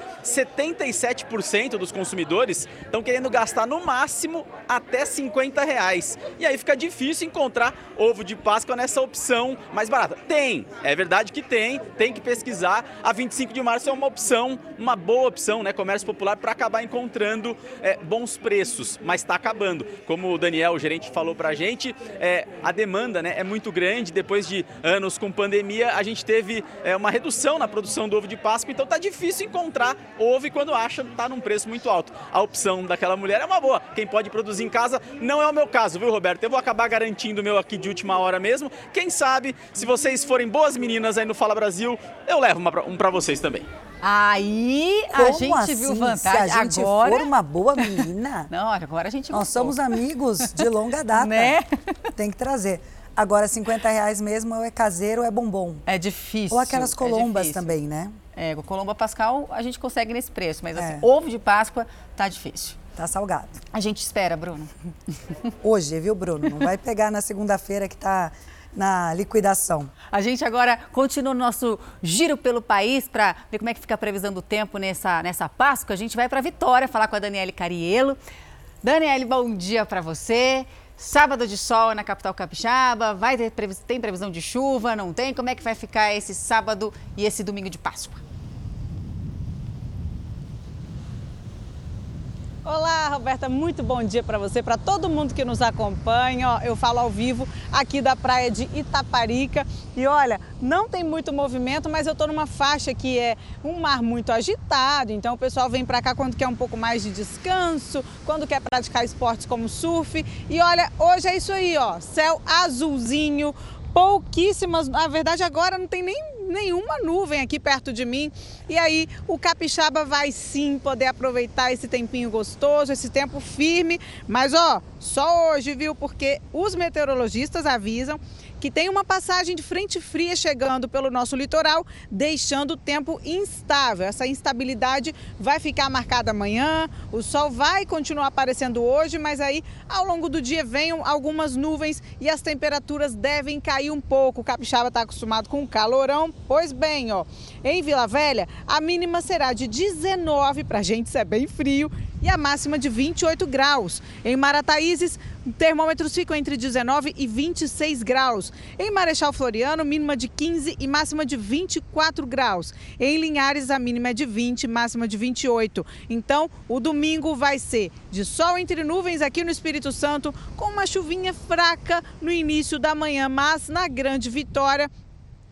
77% dos consumidores estão querendo gastar no máximo até 50 reais. E aí fica difícil encontrar ovo de Páscoa nessa opção mais barata. Tem, é verdade que tem, tem que pesquisar. A 25 de março é uma opção, uma boa opção, né? Comércio popular para acabar encontrando é, bons preços, mas está acabando. Como o Daniel, o gerente, falou para a gente, é, a demanda né, é muito grande. Depois de anos com pandemia, a gente teve é, uma redução na produção do ovo de Páscoa, então tá difícil encontrar ovo e quando acha, tá num preço muito alto. A opção daquela mulher é uma boa. Quem pode produzir em casa não é o meu caso, viu, Roberto? Eu vou acabar garantindo o meu aqui de última hora mesmo. Quem sabe, se vocês forem boas meninas aí no Fala Brasil, eu levo uma pra- um para vocês também. Aí a Como gente assim? viu Se vantagem. a gente agora... for uma boa menina. Não, agora a gente Nós gostou. somos amigos de longa data. Né? Tem que trazer. Agora, 50 reais mesmo é caseiro ou é bombom. É difícil. Ou aquelas é colombas difícil. também, né? É, o Pascal a gente consegue nesse preço, mas assim, É. ovo de Páscoa tá difícil. Tá salgado. A gente espera, Bruno. Hoje, viu, Bruno? Não vai pegar na segunda-feira que tá na liquidação. A gente agora continua o nosso giro pelo país para ver como é que fica a previsão do tempo nessa, nessa Páscoa. A gente vai para Vitória falar com a Daniele Carielo. Daniele, bom dia para você. Sábado de sol na capital capixaba. Vai ter tem previsão de chuva? Não tem? Como é que vai ficar esse sábado e esse domingo de Páscoa? Olá, Roberta, muito bom dia para você, para todo mundo que nos acompanha. Ó, eu falo ao vivo aqui da praia de Itaparica. E olha, não tem muito movimento, mas eu estou numa faixa que é um mar muito agitado. Então o pessoal vem para cá quando quer um pouco mais de descanso, quando quer praticar esportes como surf. E olha, hoje é isso aí, ó, céu azulzinho, pouquíssimas, na verdade agora não tem nem nenhuma nuvem aqui perto de mim. E aí o capixaba vai sim poder aproveitar esse tempinho gostoso, esse tempo firme. Mas ó, só hoje, viu? Porque os meteorologistas avisam que tem uma passagem de frente fria chegando pelo nosso litoral, deixando o tempo instável. Essa instabilidade vai ficar marcada amanhã, o sol vai continuar aparecendo hoje, mas aí ao longo do dia venham algumas nuvens e as temperaturas devem cair um pouco. O capixaba está acostumado com calorão, pois bem, ó, em Vila Velha a mínima será de 19, para gente isso é bem frio, e a máxima de 28 graus. Em Marataízes, termômetros ficam entre 19 e 26 graus. Em Marechal Floriano, mínima de 15 e máxima de 24 graus. Em Linhares, a mínima é de 20 máxima de 28. Então, o domingo vai ser de sol entre nuvens aqui no Espírito Santo, com uma chuvinha fraca no início da manhã, mas na Grande Vitória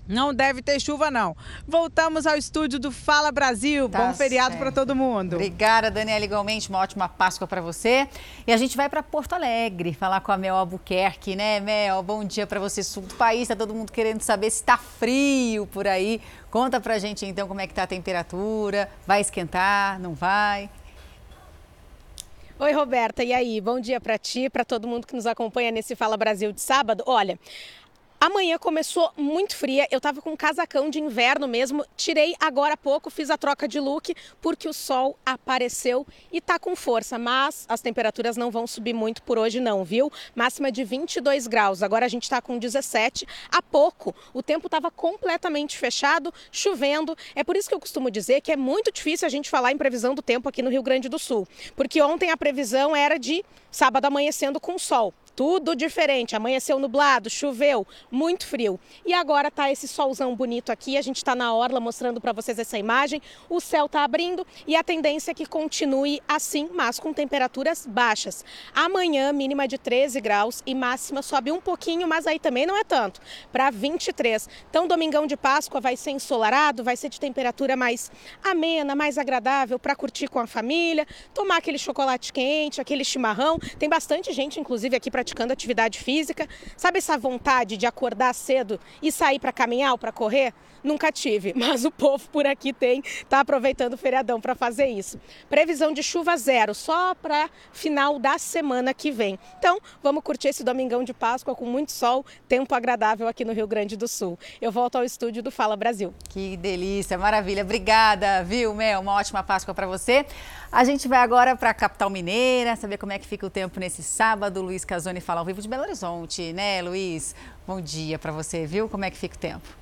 Não deve ter chuva, não. Voltamos ao estúdio do Fala Brasil. Tá Bom feriado para todo mundo. Obrigada, Daniela. Igualmente, uma ótima Páscoa para você. E a gente vai para Porto Alegre falar com a Mel Albuquerque, né, Mel? Bom dia para você, sul do país. Tá todo mundo querendo saber se está frio por aí. Conta pra gente então como é que tá a temperatura. Vai esquentar? Não vai? Oi, Roberta. E aí? Bom dia para ti, para todo mundo que nos acompanha nesse Fala Brasil de sábado. Olha, Amanhã começou muito fria, eu tava com um casacão de inverno mesmo, tirei agora há pouco, fiz a troca de look porque o sol apareceu e tá com força, mas as temperaturas não vão subir muito por hoje não, viu? Máxima de 22 graus, agora a gente tá com 17. Há pouco o tempo tava completamente fechado, chovendo, é por isso que eu costumo dizer que é muito difícil a gente falar em previsão do tempo aqui no Rio Grande do Sul, porque ontem a previsão era de sábado amanhecendo com sol tudo diferente. Amanheceu nublado, choveu, muito frio. E agora tá esse solzão bonito aqui. A gente está na orla mostrando para vocês essa imagem. O céu tá abrindo e a tendência é que continue assim, mas com temperaturas baixas. Amanhã, mínima de 13 graus e máxima sobe um pouquinho, mas aí também não é tanto, para 23. Então, domingão de Páscoa vai ser ensolarado, vai ser de temperatura mais amena, mais agradável para curtir com a família, tomar aquele chocolate quente, aquele chimarrão. Tem bastante gente, inclusive, aqui para praticando atividade física. Sabe essa vontade de acordar cedo e sair para caminhar ou para correr? Nunca tive, mas o povo por aqui tem, tá aproveitando o feriadão para fazer isso. Previsão de chuva zero, só para final da semana que vem. Então, vamos curtir esse domingão de Páscoa com muito sol, tempo agradável aqui no Rio Grande do Sul. Eu volto ao estúdio do Fala Brasil. Que delícia, maravilha. Obrigada, viu, Mel? Uma ótima Páscoa para você. A gente vai agora para a capital mineira, saber como é que fica o tempo nesse sábado. Luiz Casoni fala ao vivo de Belo Horizonte, né, Luiz? Bom dia para você, viu? Como é que fica o tempo?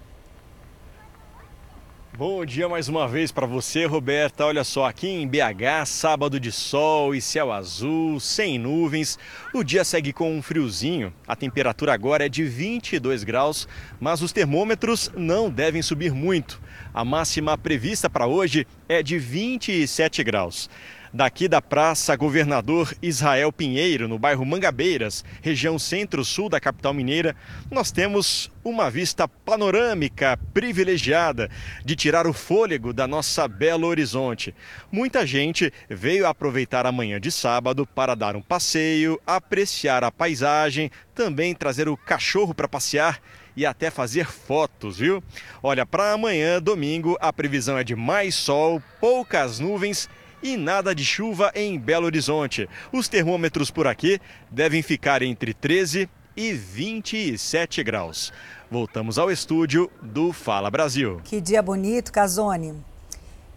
Bom dia mais uma vez para você, Roberta. Olha só, aqui em BH, sábado de sol e céu azul, sem nuvens. O dia segue com um friozinho. A temperatura agora é de 22 graus, mas os termômetros não devem subir muito. A máxima prevista para hoje é de 27 graus. Daqui da Praça Governador Israel Pinheiro, no bairro Mangabeiras, região centro-sul da capital mineira, nós temos uma vista panorâmica privilegiada de tirar o fôlego da nossa Belo Horizonte. Muita gente veio aproveitar a manhã de sábado para dar um passeio, apreciar a paisagem, também trazer o cachorro para passear e até fazer fotos, viu? Olha, para amanhã, domingo, a previsão é de mais sol, poucas nuvens e nada de chuva em Belo Horizonte. Os termômetros por aqui devem ficar entre 13 e 27 graus. Voltamos ao estúdio do Fala Brasil. Que dia bonito, Casone.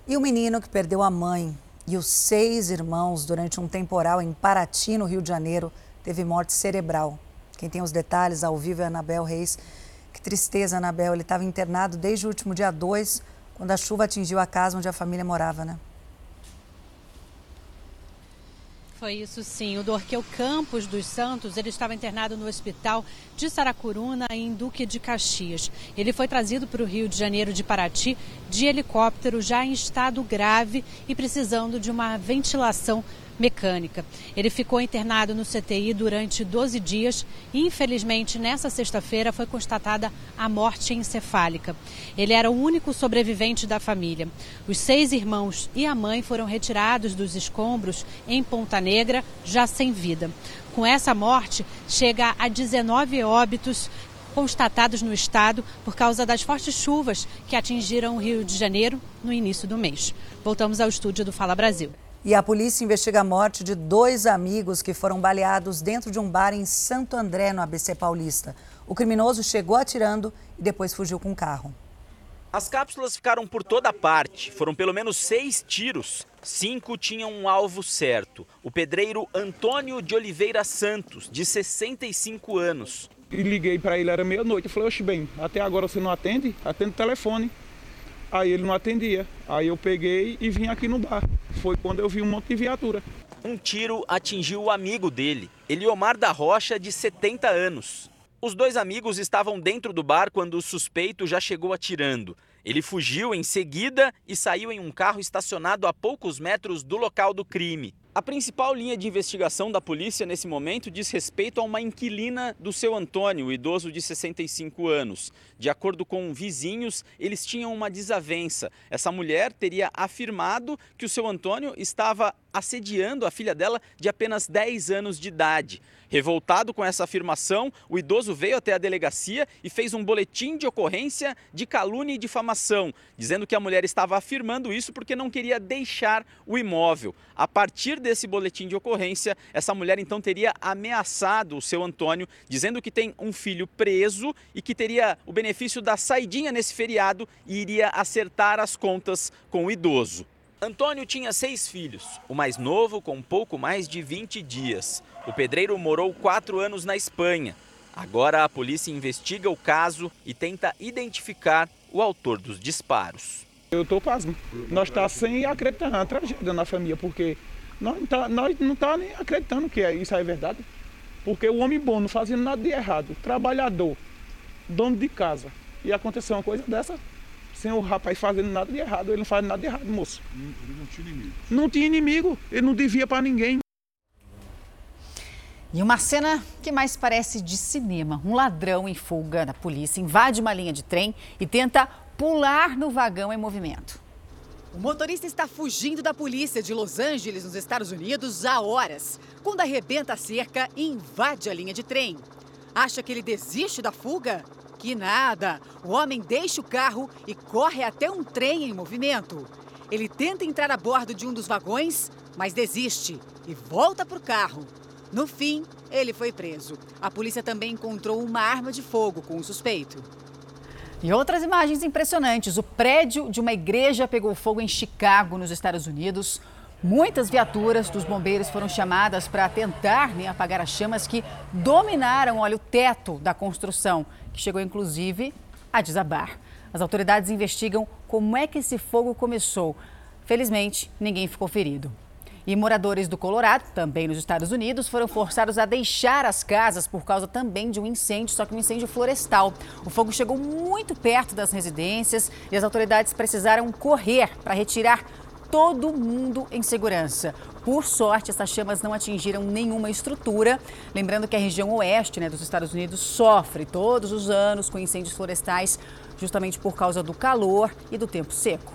E o menino que perdeu a mãe e os seis irmãos durante um temporal em Paraty, no Rio de Janeiro, teve morte cerebral. Quem tem os detalhes ao vivo é Anabel Reis. Que tristeza, Anabel. Ele estava internado desde o último dia 2, quando a chuva atingiu a casa onde a família morava, né? Foi isso sim. O Dorqueu Campos dos Santos, ele estava internado no hospital de Saracuruna, em Duque de Caxias. Ele foi trazido para o Rio de Janeiro de Paraty de helicóptero, já em estado grave e precisando de uma ventilação mecânica. Ele ficou internado no CTI durante 12 dias e, infelizmente, nessa sexta-feira foi constatada a morte encefálica. Ele era o único sobrevivente da família. Os seis irmãos e a mãe foram retirados dos escombros em Ponta Negra, já sem vida. Com essa morte, chega a 19 óbitos constatados no estado por causa das fortes chuvas que atingiram o Rio de Janeiro no início do mês. Voltamos ao estúdio do Fala Brasil. E a polícia investiga a morte de dois amigos que foram baleados dentro de um bar em Santo André, no ABC Paulista. O criminoso chegou atirando e depois fugiu com o carro. As cápsulas ficaram por toda parte. Foram pelo menos seis tiros. Cinco tinham um alvo certo. O pedreiro Antônio de Oliveira Santos, de 65 anos. E liguei para ele, era meia-noite. Eu falei, oxe, bem, até agora você não atende? Atende o telefone. Aí ele não atendia. Aí eu peguei e vim aqui no bar. Foi quando eu vi um monte de viatura. Um tiro atingiu o amigo dele, Eliomar da Rocha, de 70 anos. Os dois amigos estavam dentro do bar quando o suspeito já chegou atirando. Ele fugiu em seguida e saiu em um carro estacionado a poucos metros do local do crime. A principal linha de investigação da polícia nesse momento diz respeito a uma inquilina do seu Antônio, idoso de 65 anos. De acordo com vizinhos, eles tinham uma desavença. Essa mulher teria afirmado que o seu Antônio estava assediando a filha dela de apenas 10 anos de idade. Revoltado com essa afirmação, o idoso veio até a delegacia e fez um boletim de ocorrência de calúnia e difamação, dizendo que a mulher estava afirmando isso porque não queria deixar o imóvel. A partir desse boletim de ocorrência, essa mulher então teria ameaçado o seu Antônio, dizendo que tem um filho preso e que teria o benefício da saidinha nesse feriado e iria acertar as contas com o idoso. Antônio tinha seis filhos, o mais novo com pouco mais de 20 dias. O pedreiro morou quatro anos na Espanha. Agora a polícia investiga o caso e tenta identificar o autor dos disparos. Eu estou pasmo. Nós estamos tá sem acreditar na tragédia na família, porque nós não tá, nós não tá nem acreditando que é, isso é verdade. Porque o homem bom, não fazendo nada de errado, trabalhador, dono de casa, e aconteceu uma coisa dessa, sem o rapaz fazendo nada de errado. Ele não faz nada de errado, moço. Ele não tinha inimigo. Não tinha inimigo. Ele não devia para ninguém. E uma cena que mais parece de cinema. Um ladrão em fuga da polícia invade uma linha de trem e tenta pular no vagão em movimento. O motorista está fugindo da polícia de Los Angeles, nos Estados Unidos, há horas, quando arrebenta a cerca e invade a linha de trem. Acha que ele desiste da fuga? Que nada! O homem deixa o carro e corre até um trem em movimento. Ele tenta entrar a bordo de um dos vagões, mas desiste e volta para o carro. No fim, ele foi preso. A polícia também encontrou uma arma de fogo com o suspeito. E outras imagens impressionantes. O prédio de uma igreja pegou fogo em Chicago, nos Estados Unidos. Muitas viaturas dos bombeiros foram chamadas para tentar né, apagar as chamas que dominaram olha, o teto da construção que chegou inclusive a desabar. As autoridades investigam como é que esse fogo começou. Felizmente, ninguém ficou ferido. E moradores do Colorado, também nos Estados Unidos, foram forçados a deixar as casas por causa também de um incêndio, só que um incêndio florestal. O fogo chegou muito perto das residências e as autoridades precisaram correr para retirar todo mundo em segurança. Por sorte, essas chamas não atingiram nenhuma estrutura. Lembrando que a região oeste né, dos Estados Unidos sofre todos os anos com incêndios florestais, justamente por causa do calor e do tempo seco.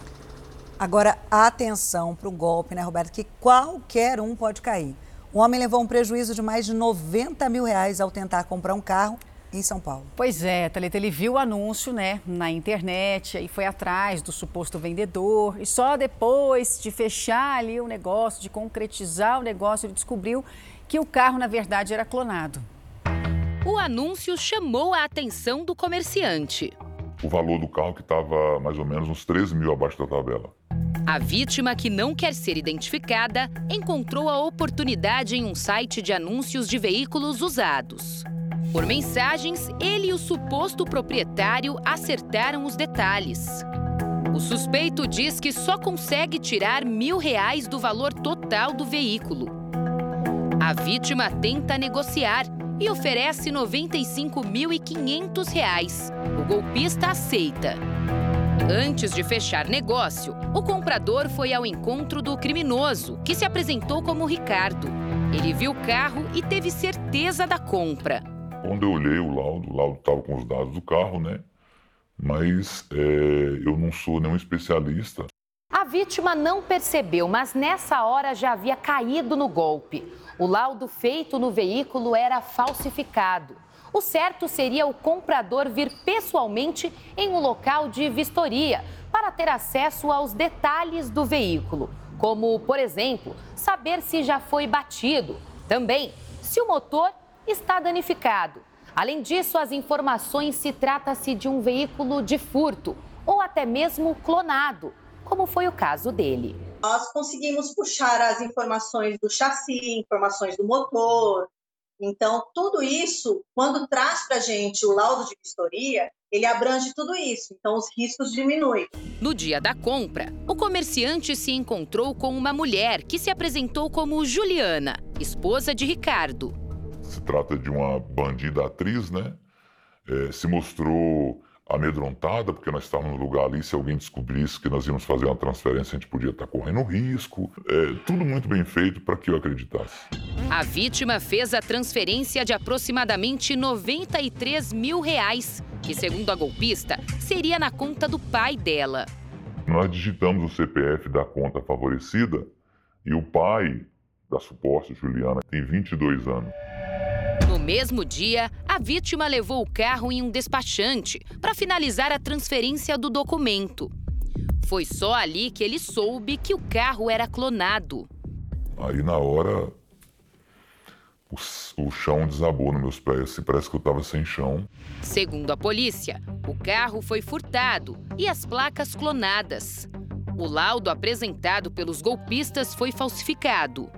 Agora, atenção para o golpe, né, Roberto? Que qualquer um pode cair. O homem levou um prejuízo de mais de 90 mil reais ao tentar comprar um carro em São Paulo. Pois é, Thalita, ele viu o anúncio né, na internet e foi atrás do suposto vendedor. E só depois de fechar ali o negócio, de concretizar o negócio, ele descobriu que o carro, na verdade, era clonado. O anúncio chamou a atenção do comerciante. O valor do carro que estava mais ou menos uns 13 mil abaixo da tabela. A vítima, que não quer ser identificada, encontrou a oportunidade em um site de anúncios de veículos usados. Por mensagens, ele e o suposto proprietário acertaram os detalhes. O suspeito diz que só consegue tirar mil reais do valor total do veículo. A vítima tenta negociar e oferece R$ 95.500. O golpista aceita. Antes de fechar negócio, o comprador foi ao encontro do criminoso, que se apresentou como Ricardo. Ele viu o carro e teve certeza da compra. Quando eu olhei o laudo, o laudo estava com os dados do carro, né? Mas é, eu não sou nenhum especialista. A vítima não percebeu, mas nessa hora já havia caído no golpe. O laudo feito no veículo era falsificado. O certo seria o comprador vir pessoalmente em um local de vistoria para ter acesso aos detalhes do veículo, como, por exemplo, saber se já foi batido. Também se o motor está danificado. Além disso, as informações se trata-se de um veículo de furto ou até mesmo clonado, como foi o caso dele. Nós conseguimos puxar as informações do chassi, informações do motor. Então, tudo isso, quando traz para a gente o laudo de vistoria, ele abrange tudo isso, então os riscos diminuem. No dia da compra, o comerciante se encontrou com uma mulher que se apresentou como Juliana, esposa de Ricardo trata de uma bandida atriz, né? É, se mostrou amedrontada, porque nós estávamos no lugar ali, se alguém descobrisse que nós íamos fazer uma transferência, a gente podia estar correndo risco. É, tudo muito bem feito para que eu acreditasse. A vítima fez a transferência de aproximadamente 93 mil reais, que, segundo a golpista, seria na conta do pai dela. Nós digitamos o CPF da conta favorecida e o pai da suposta Juliana tem 22 anos. No mesmo dia, a vítima levou o carro em um despachante para finalizar a transferência do documento. Foi só ali que ele soube que o carro era clonado. Aí na hora o, o chão desabou nos meus pés, assim, parece que eu estava sem chão. Segundo a polícia, o carro foi furtado e as placas clonadas. O laudo apresentado pelos golpistas foi falsificado.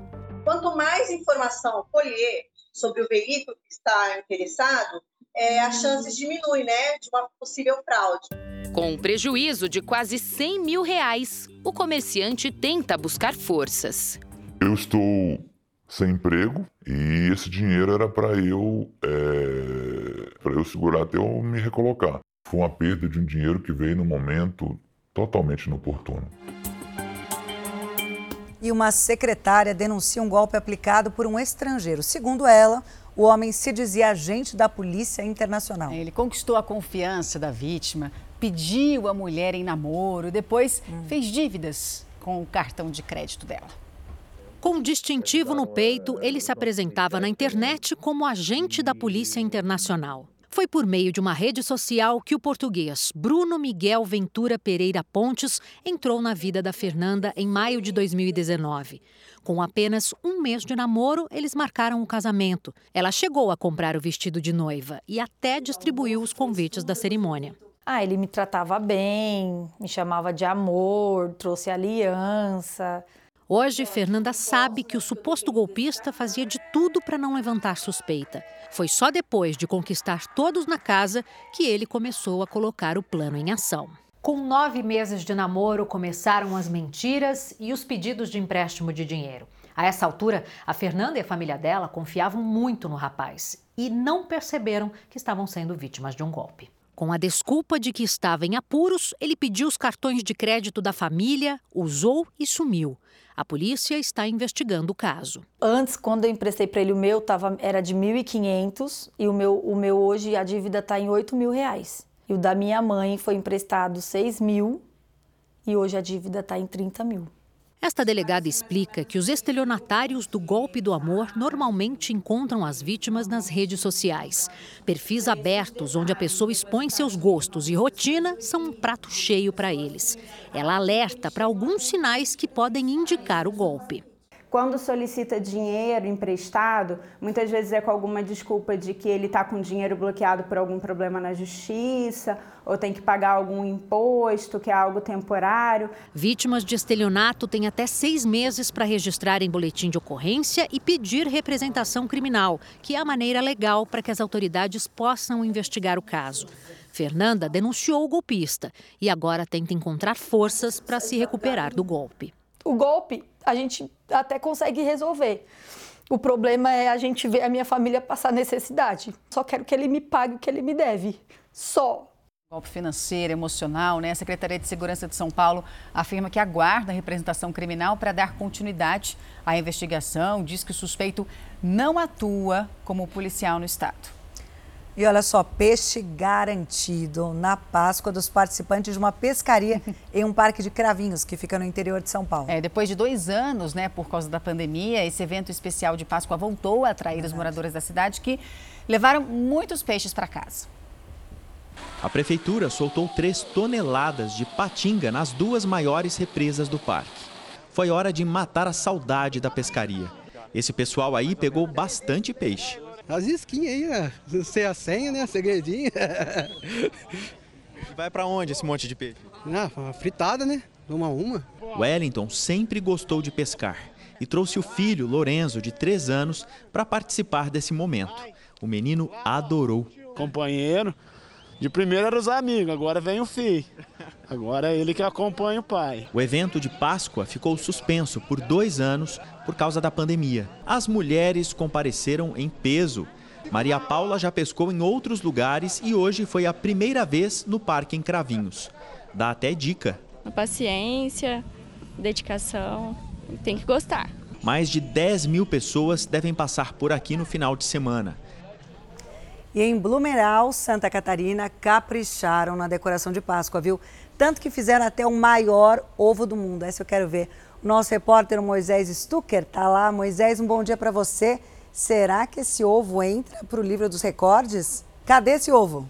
Quanto mais informação colher sobre o veículo que está interessado, é, as chances diminuem, né, de uma possível fraude. Com um prejuízo de quase 100 mil reais, o comerciante tenta buscar forças. Eu estou sem emprego e esse dinheiro era para eu é, para eu segurar até eu me recolocar. Foi uma perda de um dinheiro que veio no momento totalmente inoportuno. E uma secretária denuncia um golpe aplicado por um estrangeiro. Segundo ela, o homem se dizia agente da Polícia Internacional. Ele conquistou a confiança da vítima, pediu a mulher em namoro, depois hum. fez dívidas com o cartão de crédito dela. Com um distintivo no peito, ele se apresentava na internet como agente da Polícia Internacional. Foi por meio de uma rede social que o português Bruno Miguel Ventura Pereira Pontes entrou na vida da Fernanda em maio de 2019. Com apenas um mês de namoro, eles marcaram o casamento. Ela chegou a comprar o vestido de noiva e até distribuiu os convites da cerimônia. Ah, ele me tratava bem, me chamava de amor, trouxe aliança. Hoje, Fernanda sabe que o suposto golpista fazia de tudo para não levantar suspeita. Foi só depois de conquistar todos na casa que ele começou a colocar o plano em ação. Com nove meses de namoro, começaram as mentiras e os pedidos de empréstimo de dinheiro. A essa altura, a Fernanda e a família dela confiavam muito no rapaz e não perceberam que estavam sendo vítimas de um golpe. Com a desculpa de que estava em apuros, ele pediu os cartões de crédito da família, usou e sumiu. A polícia está investigando o caso. Antes, quando eu emprestei para ele o meu, tava, era de 1.500 e o meu, o meu hoje, a dívida está em 8 mil reais. E o da minha mãe foi emprestado 6 mil e hoje a dívida está em 30 mil. Esta delegada explica que os estelionatários do golpe do amor normalmente encontram as vítimas nas redes sociais. Perfis abertos, onde a pessoa expõe seus gostos e rotina, são um prato cheio para eles. Ela alerta para alguns sinais que podem indicar o golpe. Quando solicita dinheiro emprestado, muitas vezes é com alguma desculpa de que ele está com dinheiro bloqueado por algum problema na justiça, ou tem que pagar algum imposto, que é algo temporário. Vítimas de estelionato têm até seis meses para registrar em boletim de ocorrência e pedir representação criminal, que é a maneira legal para que as autoridades possam investigar o caso. Fernanda denunciou o golpista e agora tenta encontrar forças para se recuperar do golpe. O golpe a gente até consegue resolver. O problema é a gente ver a minha família passar necessidade. Só quero que ele me pague o que ele me deve. Só. Golpe financeiro, emocional, né? A Secretaria de Segurança de São Paulo afirma que aguarda a representação criminal para dar continuidade à investigação. Diz que o suspeito não atua como policial no estado. E olha só, peixe garantido na Páscoa dos participantes de uma pescaria em um parque de cravinhos que fica no interior de São Paulo. É, depois de dois anos, né, por causa da pandemia, esse evento especial de Páscoa voltou a atrair Verdade. os moradores da cidade que levaram muitos peixes para casa. A prefeitura soltou 3 toneladas de patinga nas duas maiores represas do parque. Foi hora de matar a saudade da pescaria. Esse pessoal aí pegou bastante peixe as esquinhas aí, né? Sei a senha, né? Segredinho. Vai para onde esse monte de peixe? Ah, fritada, né? Uma a uma. Wellington sempre gostou de pescar e trouxe o filho, Lorenzo, de 3 anos, para participar desse momento. O menino adorou. Companheiro, de primeiro eram os amigos, agora vem o filho. Agora é ele que acompanha o pai. O evento de Páscoa ficou suspenso por dois anos por causa da pandemia. As mulheres compareceram em peso. Maria Paula já pescou em outros lugares e hoje foi a primeira vez no parque em Cravinhos. Dá até dica. Paciência, dedicação, tem que gostar. Mais de 10 mil pessoas devem passar por aqui no final de semana. E em Blumenau, Santa Catarina, capricharam na decoração de Páscoa, viu? Tanto que fizeram até o maior ovo do mundo. Essa eu quero ver. O nosso repórter Moisés Stucker tá lá. Moisés, um bom dia para você. Será que esse ovo entra para o livro dos recordes? Cadê esse ovo?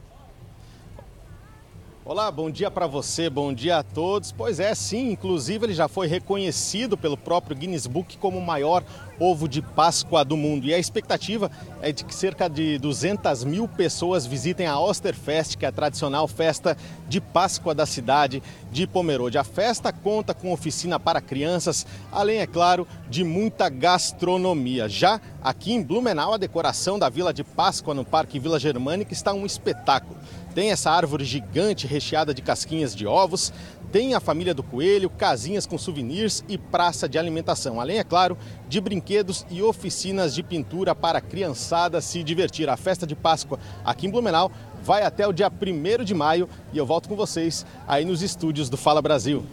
Olá, bom dia para você, bom dia a todos. Pois é, sim, inclusive ele já foi reconhecido pelo próprio Guinness Book como o maior ovo de Páscoa do mundo. E a expectativa é de que cerca de 200 mil pessoas visitem a Osterfest, que é a tradicional festa de Páscoa da cidade de Pomerode. A festa conta com oficina para crianças, além, é claro, de muita gastronomia. Já aqui em Blumenau, a decoração da Vila de Páscoa no Parque Vila Germânica está um espetáculo. Tem essa árvore gigante recheada de casquinhas de ovos, tem a família do coelho, casinhas com souvenirs e praça de alimentação. Além, é claro, de brinquedos e oficinas de pintura para a criançada se divertir. A festa de Páscoa aqui em Blumenau vai até o dia 1 de maio e eu volto com vocês aí nos estúdios do Fala Brasil.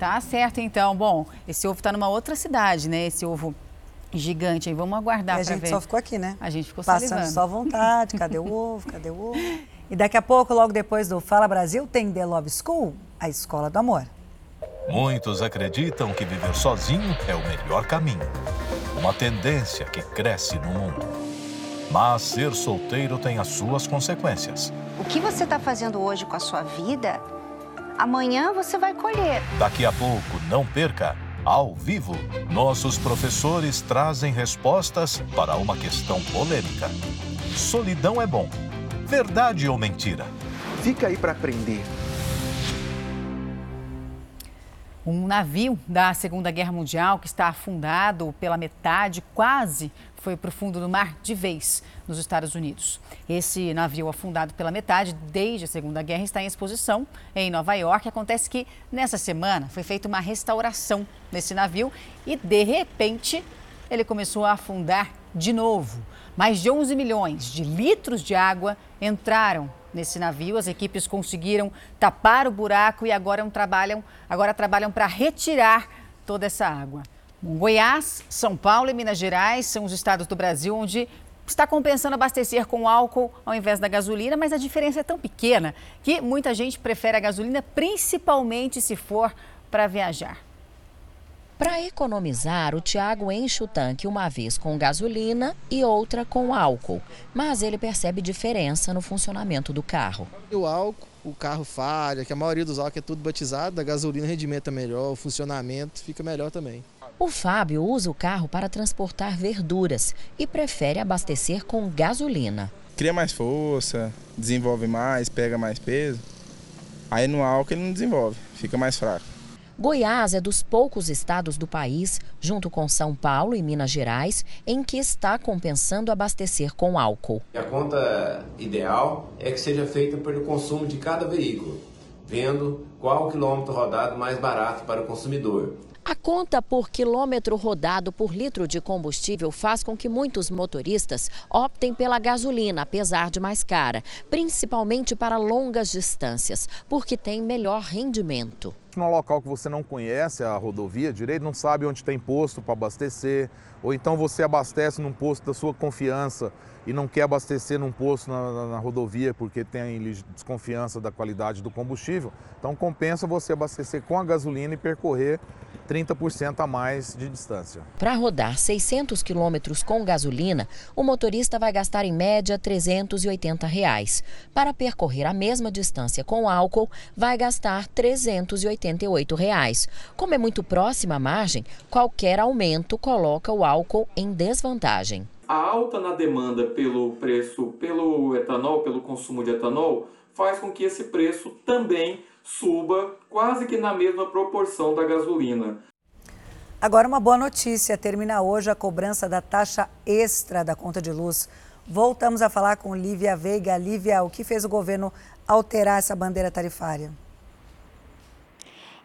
Tá certo então. Bom, esse ovo está numa outra cidade, né? Esse ovo gigante aí. Vamos aguardar para ver. A gente só ficou aqui, né? A gente ficou Passando salivando. só vontade. Cadê o ovo? Cadê o ovo? E daqui a pouco, logo depois do Fala Brasil, tem The Love School, a escola do amor. Muitos acreditam que viver sozinho é o melhor caminho. Uma tendência que cresce no mundo. Mas ser solteiro tem as suas consequências. O que você está fazendo hoje com a sua vida, amanhã você vai colher. Daqui a pouco, não perca. Ao vivo, nossos professores trazem respostas para uma questão polêmica. Solidão é bom. Verdade ou mentira? Fica aí para aprender. Um navio da Segunda Guerra Mundial que está afundado pela metade, quase foi para o fundo do mar de vez nos Estados Unidos. Esse navio afundado pela metade desde a Segunda Guerra está em exposição em Nova York. Acontece que nessa semana foi feita uma restauração nesse navio e de repente ele começou a afundar de novo. Mais de 11 milhões de litros de água entraram nesse navio. As equipes conseguiram tapar o buraco e agora trabalham, agora trabalham para retirar toda essa água. Goiás, São Paulo e Minas Gerais são os estados do Brasil onde está compensando abastecer com álcool ao invés da gasolina, mas a diferença é tão pequena que muita gente prefere a gasolina, principalmente se for para viajar. Para economizar, o Tiago enche o tanque uma vez com gasolina e outra com álcool. Mas ele percebe diferença no funcionamento do carro. O álcool, o carro falha, que a maioria dos álcool é tudo batizado, a gasolina rendimento é melhor, o funcionamento fica melhor também. O Fábio usa o carro para transportar verduras e prefere abastecer com gasolina. Cria mais força, desenvolve mais, pega mais peso. Aí no álcool ele não desenvolve, fica mais fraco. Goiás é dos poucos estados do país, junto com São Paulo e Minas Gerais, em que está compensando abastecer com álcool. A conta ideal é que seja feita pelo consumo de cada veículo, vendo qual o quilômetro rodado mais barato para o consumidor. A conta por quilômetro rodado por litro de combustível faz com que muitos motoristas optem pela gasolina, apesar de mais cara, principalmente para longas distâncias, porque tem melhor rendimento. Num local que você não conhece a rodovia direito, não sabe onde tem posto para abastecer, ou então você abastece num posto da sua confiança e não quer abastecer num posto na, na, na, rodovia porque tem desconfiança da qualidade do combustível, então compensa você abastecer com a gasolina e percorrer 30% a mais de distância. Para rodar 600 quilômetros com gasolina, o motorista vai gastar em média 380 reais. Para percorrer a mesma distância com álcool, vai gastar 388 reais. Como é muito próxima a margem, qualquer aumento coloca o álcool em desvantagem. A alta na demanda pelo preço, pelo etanol, pelo consumo de etanol, faz com que esse preço também suba quase que na mesma proporção da gasolina. Agora, uma boa notícia: termina hoje a cobrança da taxa extra da conta de luz. Voltamos a falar com Lívia Veiga. Lívia, o que fez o governo alterar essa bandeira tarifária?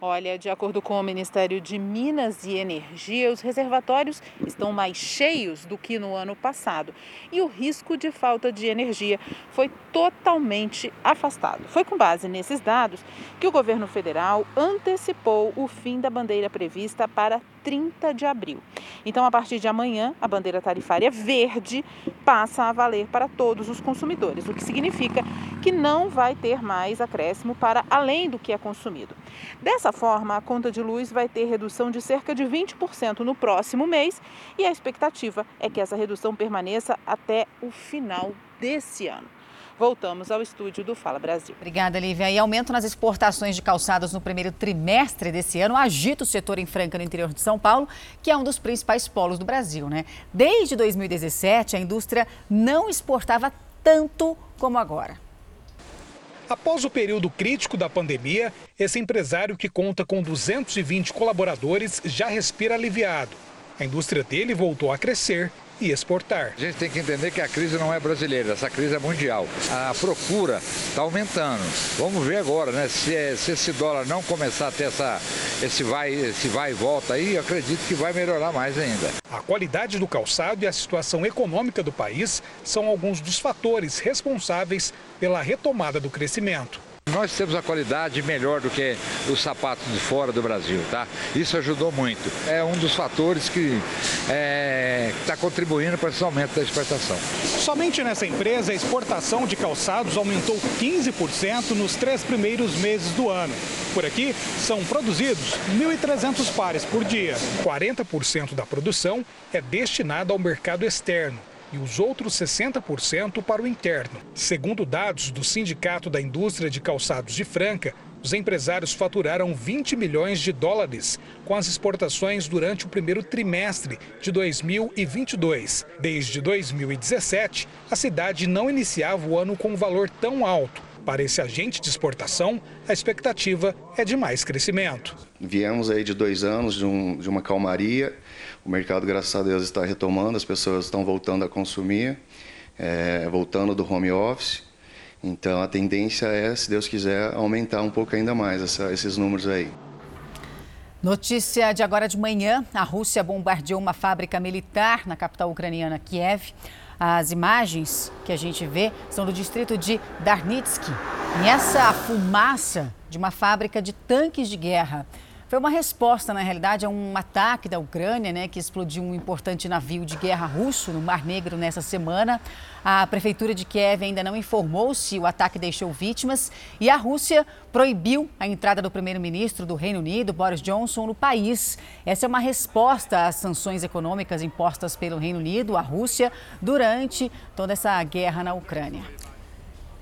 Olha, de acordo com o Ministério de Minas e Energia, os reservatórios estão mais cheios do que no ano passado e o risco de falta de energia foi totalmente afastado. Foi com base nesses dados que o governo federal antecipou o fim da bandeira prevista para 30 de abril. Então, a partir de amanhã, a bandeira tarifária verde passa a valer para todos os consumidores, o que significa que não vai ter mais acréscimo para além do que é consumido. Dessa forma, a conta de luz vai ter redução de cerca de 20% no próximo mês e a expectativa é que essa redução permaneça até o final desse ano. Voltamos ao estúdio do Fala Brasil. Obrigada, Lívia. E aumento nas exportações de calçados no primeiro trimestre desse ano agita o setor em Franca, no interior de São Paulo, que é um dos principais polos do Brasil, né? Desde 2017, a indústria não exportava tanto como agora. Após o período crítico da pandemia, esse empresário que conta com 220 colaboradores já respira aliviado. A indústria dele voltou a crescer e exportar. A gente tem que entender que a crise não é brasileira, essa crise é mundial. A procura está aumentando. Vamos ver agora, né? Se, é, se, esse dólar não começar a ter essa, esse, vai, esse vai e volta aí, eu acredito que vai melhorar mais ainda. A qualidade do calçado e a situação econômica do país são alguns dos fatores responsáveis pela retomada do crescimento. Nós temos a qualidade melhor do que os sapatos de fora do Brasil, tá? Isso ajudou muito. É um dos fatores que é, está contribuindo para esse aumento da exportação. Somente nessa empresa, a exportação de calçados aumentou 15% nos três primeiros meses do ano. Por aqui, são produzidos 1.300 pares por dia. 40% da produção é destinada ao mercado externo e os outros 60% para o interno. Segundo dados do Sindicato da Indústria de Calçados de Franca, os empresários faturaram 20 milhões de dólares com as exportações durante o primeiro trimestre de 2022. Desde 2017, a cidade não iniciava o ano com um valor tão alto. Para esse agente de exportação, a expectativa é de mais crescimento. Viemos aí de dois anos de, um, de uma calmaria o mercado, graças a Deus, está retomando, as pessoas estão voltando a consumir, é, voltando do home office. Então a tendência é, se Deus quiser, aumentar um pouco ainda mais essa, esses números aí. Notícia de agora de manhã: a Rússia bombardeou uma fábrica militar na capital ucraniana Kiev. As imagens que a gente vê são do distrito de Darnitsky. E essa fumaça de uma fábrica de tanques de guerra foi uma resposta, na realidade, a um ataque da Ucrânia, né, que explodiu um importante navio de guerra russo no Mar Negro nessa semana. A prefeitura de Kiev ainda não informou se o ataque deixou vítimas e a Rússia proibiu a entrada do primeiro-ministro do Reino Unido, Boris Johnson, no país. Essa é uma resposta às sanções econômicas impostas pelo Reino Unido à Rússia durante toda essa guerra na Ucrânia.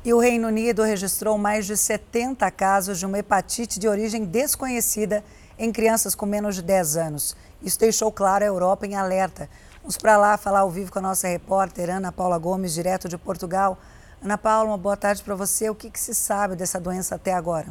E o Reino Unido registrou mais de 70 casos de uma hepatite de origem desconhecida em crianças com menos de 10 anos. Isso deixou claro a Europa em alerta. Vamos para lá falar ao vivo com a nossa repórter Ana Paula Gomes, direto de Portugal. Ana Paula, uma boa tarde para você. O que, que se sabe dessa doença até agora?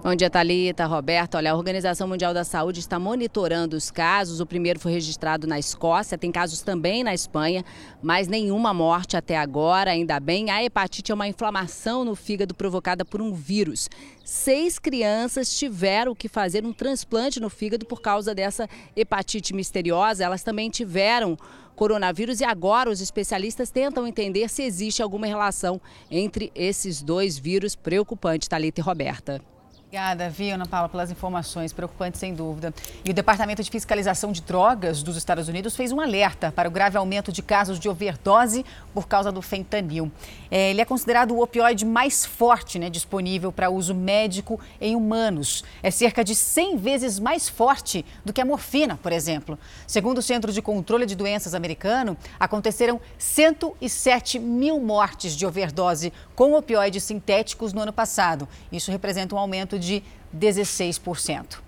Bom dia, Thalita, Roberto. Olha, a Organização Mundial da Saúde está monitorando os casos. O primeiro foi registrado na Escócia, tem casos também na Espanha, mas nenhuma morte até agora, ainda bem. A hepatite é uma inflamação no fígado provocada por um vírus. Seis crianças tiveram que fazer um transplante no fígado por causa dessa hepatite misteriosa. Elas também tiveram coronavírus e agora os especialistas tentam entender se existe alguma relação entre esses dois vírus preocupantes, Thalita e Roberta. Obrigada, viu, Ana Paula, pelas informações, preocupantes sem dúvida. E o Departamento de Fiscalização de Drogas dos Estados Unidos fez um alerta para o grave aumento de casos de overdose por causa do fentanil. É, ele é considerado o opioide mais forte né, disponível para uso médico em humanos. É cerca de 100 vezes mais forte do que a morfina, por exemplo. Segundo o Centro de Controle de Doenças americano, aconteceram 107 mil mortes de overdose com opioides sintéticos no ano passado. Isso representa um aumento de 16%.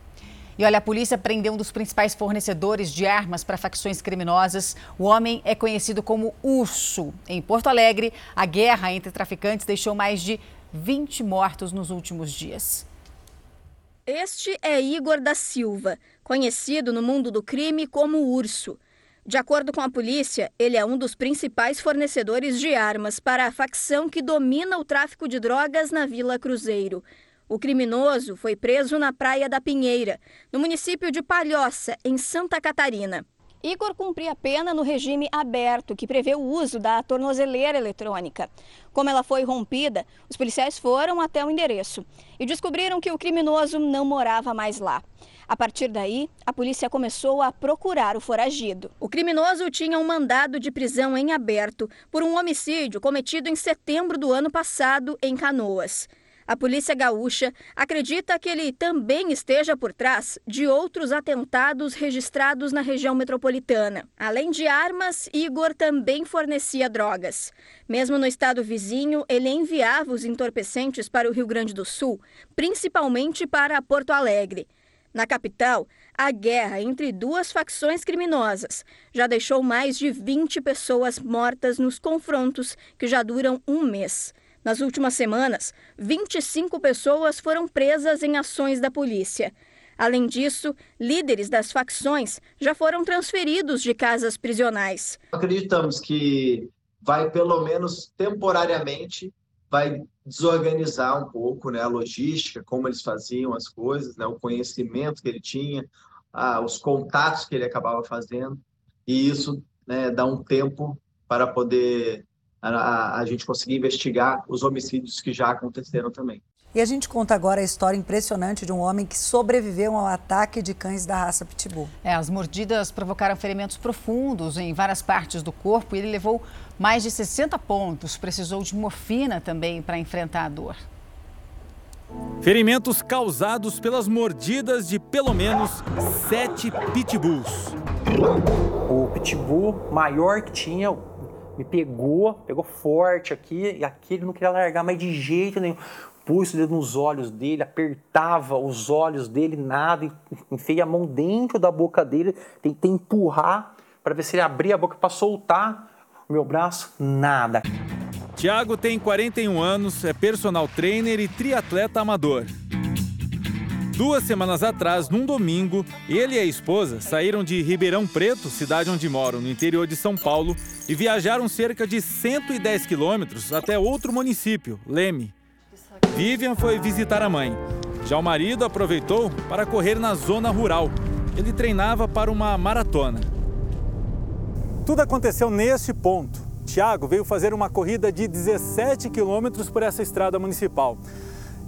E olha, a polícia prendeu um dos principais fornecedores de armas para facções criminosas. O homem é conhecido como Urso. Em Porto Alegre, a guerra entre traficantes deixou mais de 20 mortos nos últimos dias. Este é Igor da Silva, conhecido no mundo do crime como Urso. De acordo com a polícia, ele é um dos principais fornecedores de armas para a facção que domina o tráfico de drogas na Vila Cruzeiro. O criminoso foi preso na Praia da Pinheira, no município de Palhoça, em Santa Catarina. Igor cumpria pena no regime aberto, que prevê o uso da tornozeleira eletrônica. Como ela foi rompida, os policiais foram até o endereço e descobriram que o criminoso não morava mais lá. A partir daí, a polícia começou a procurar o foragido. O criminoso tinha um mandado de prisão em aberto por um homicídio cometido em setembro do ano passado em Canoas. A polícia gaúcha acredita que ele também esteja por trás de outros atentados registrados na região metropolitana. Além de armas, Igor também fornecia drogas. Mesmo no estado vizinho, ele enviava os entorpecentes para o Rio Grande do Sul, principalmente para Porto Alegre. Na capital, a guerra entre duas facções criminosas já deixou mais de 20 pessoas mortas nos confrontos que já duram um mês. Nas últimas semanas, 25 pessoas foram presas em ações da polícia. Além disso, líderes das facções já foram transferidos de casas prisionais. Acreditamos que vai, pelo menos temporariamente, vai desorganizar um pouco né, a logística, como eles faziam as coisas, né, o conhecimento que ele tinha, ah, os contatos que ele acabava fazendo, e isso né, dá um tempo para poder a, a gente conseguir investigar os homicídios que já aconteceram também. E a gente conta agora a história impressionante de um homem que sobreviveu ao ataque de cães da raça Pitbull. É, as mordidas provocaram ferimentos profundos em várias partes do corpo e ele levou mais de 60 pontos. Precisou de morfina também para enfrentar a dor. Ferimentos causados pelas mordidas de pelo menos sete pitbulls. O pitbull maior que tinha, me pegou, pegou forte aqui, e aqui ele não queria largar mais de jeito nenhum. Pus o dedo nos olhos dele, apertava os olhos dele, nada, enfiei a mão dentro da boca dele, tentei empurrar para ver se ele abria a boca para soltar o meu braço, nada. Tiago tem 41 anos, é personal trainer e triatleta amador. Duas semanas atrás, num domingo, ele e a esposa saíram de Ribeirão Preto, cidade onde moram, no interior de São Paulo, e viajaram cerca de 110 quilômetros até outro município, Leme. Vivian foi visitar a mãe. Já o marido aproveitou para correr na zona rural. Ele treinava para uma maratona. Tudo aconteceu neste ponto. Tiago veio fazer uma corrida de 17 quilômetros por essa estrada municipal.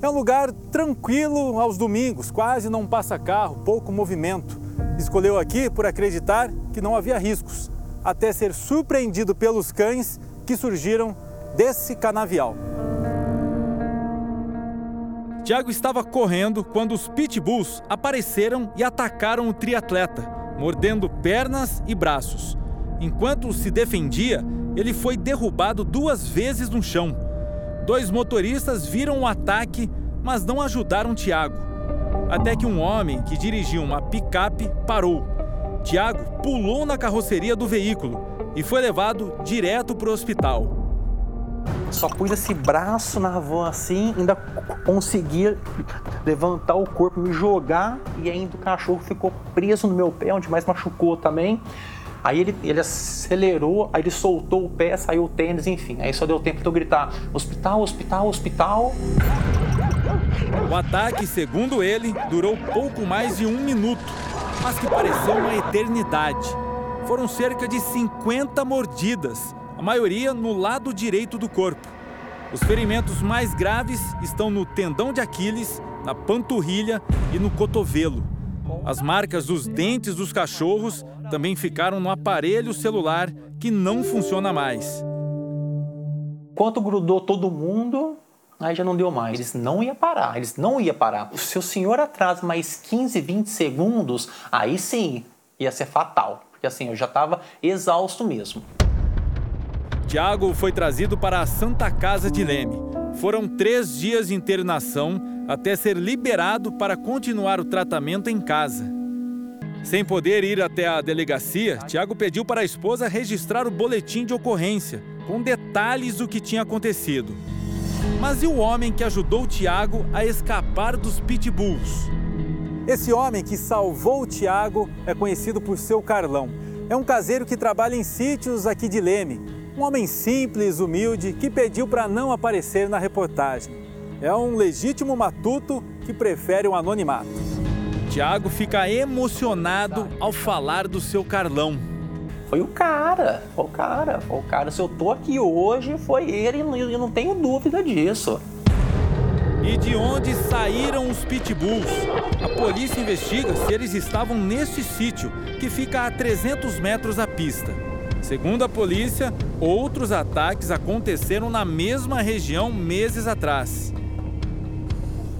É um lugar tranquilo aos domingos, quase não passa carro, pouco movimento. Escolheu aqui por acreditar que não havia riscos, até ser surpreendido pelos cães que surgiram desse canavial. Tiago estava correndo quando os pitbulls apareceram e atacaram o triatleta, mordendo pernas e braços. Enquanto se defendia, ele foi derrubado duas vezes no chão. Dois motoristas viram o ataque, mas não ajudaram Tiago. Até que um homem que dirigia uma picape parou. Tiago pulou na carroceria do veículo e foi levado direto para o hospital. Só pus esse braço na van assim, ainda conseguia levantar o corpo, me jogar e ainda o cachorro ficou preso no meu pé, onde mais machucou também. Aí ele, ele acelerou, aí ele soltou o pé, saiu o tênis, enfim. Aí só deu tempo de eu gritar: hospital, hospital, hospital. O ataque, segundo ele, durou pouco mais de um minuto, mas que pareceu uma eternidade. Foram cerca de 50 mordidas, a maioria no lado direito do corpo. Os ferimentos mais graves estão no tendão de Aquiles, na panturrilha e no cotovelo. As marcas dos dentes dos cachorros também ficaram no aparelho celular que não funciona mais. Quanto grudou todo mundo, aí já não deu mais. Eles não iam parar, eles não iam parar. Se o senhor atrasa mais 15, 20 segundos, aí sim ia ser fatal. Porque assim, eu já estava exausto mesmo. Tiago foi trazido para a Santa Casa de Leme. Foram três dias de internação até ser liberado para continuar o tratamento em casa. Sem poder ir até a delegacia, Tiago pediu para a esposa registrar o boletim de ocorrência, com detalhes do que tinha acontecido. Mas e o homem que ajudou Tiago a escapar dos pitbulls? Esse homem que salvou Tiago é conhecido por seu Carlão. É um caseiro que trabalha em sítios aqui de Leme. Um homem simples, humilde, que pediu para não aparecer na reportagem. É um legítimo matuto que prefere o um anonimato. Tiago fica emocionado ao falar do seu Carlão. Foi o cara, foi o cara, foi o cara. Se eu tô aqui hoje, foi ele e não tenho dúvida disso. E de onde saíram os pitbulls? A polícia investiga se eles estavam neste sítio, que fica a 300 metros da pista. Segundo a polícia, outros ataques aconteceram na mesma região meses atrás.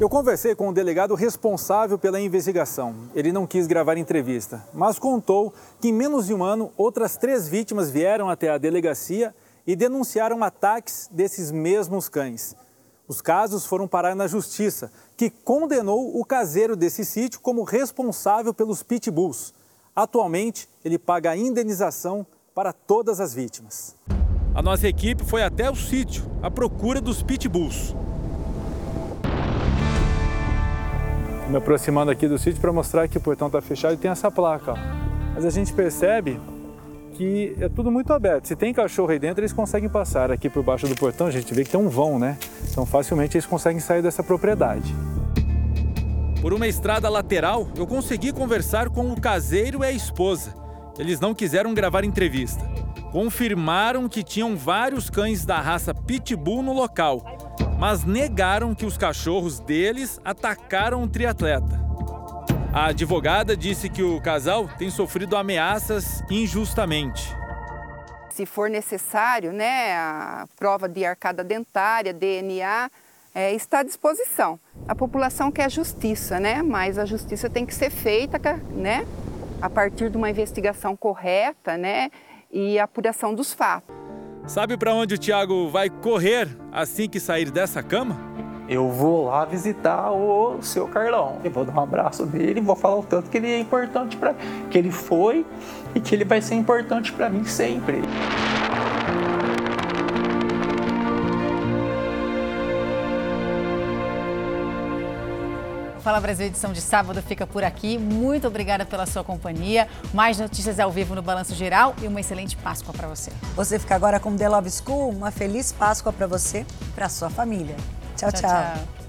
Eu conversei com o delegado responsável pela investigação. Ele não quis gravar entrevista, mas contou que em menos de um ano outras três vítimas vieram até a delegacia e denunciaram ataques desses mesmos cães. Os casos foram parar na justiça, que condenou o caseiro desse sítio como responsável pelos pitbulls. Atualmente, ele paga a indenização para todas as vítimas. A nossa equipe foi até o sítio à procura dos pitbulls. Me aproximando aqui do sítio para mostrar que o portão está fechado e tem essa placa. Mas a gente percebe que é tudo muito aberto. Se tem cachorro aí dentro, eles conseguem passar aqui por baixo do portão. A gente vê que tem um vão, né? Então facilmente eles conseguem sair dessa propriedade. Por uma estrada lateral, eu consegui conversar com o caseiro e a esposa. Eles não quiseram gravar entrevista. Confirmaram que tinham vários cães da raça Pitbull no local, mas negaram que os cachorros deles atacaram o triatleta. A advogada disse que o casal tem sofrido ameaças injustamente. Se for necessário, né, a prova de arcada dentária, DNA, é, está à disposição. A população quer justiça, né, mas a justiça tem que ser feita, né, a partir de uma investigação correta, né, e apuração dos fatos. Sabe para onde o Tiago vai correr assim que sair dessa cama? eu vou lá visitar o seu Carlão. Eu vou dar um abraço dele, vou falar o tanto que ele é importante para que ele foi e que ele vai ser importante para mim sempre. Fala Brasil, edição de sábado fica por aqui. Muito obrigada pela sua companhia. Mais notícias ao vivo no Balanço Geral e uma excelente Páscoa para você. Você fica agora com The Love School. Uma feliz Páscoa para você e para sua família. tchau. tchau. tchau.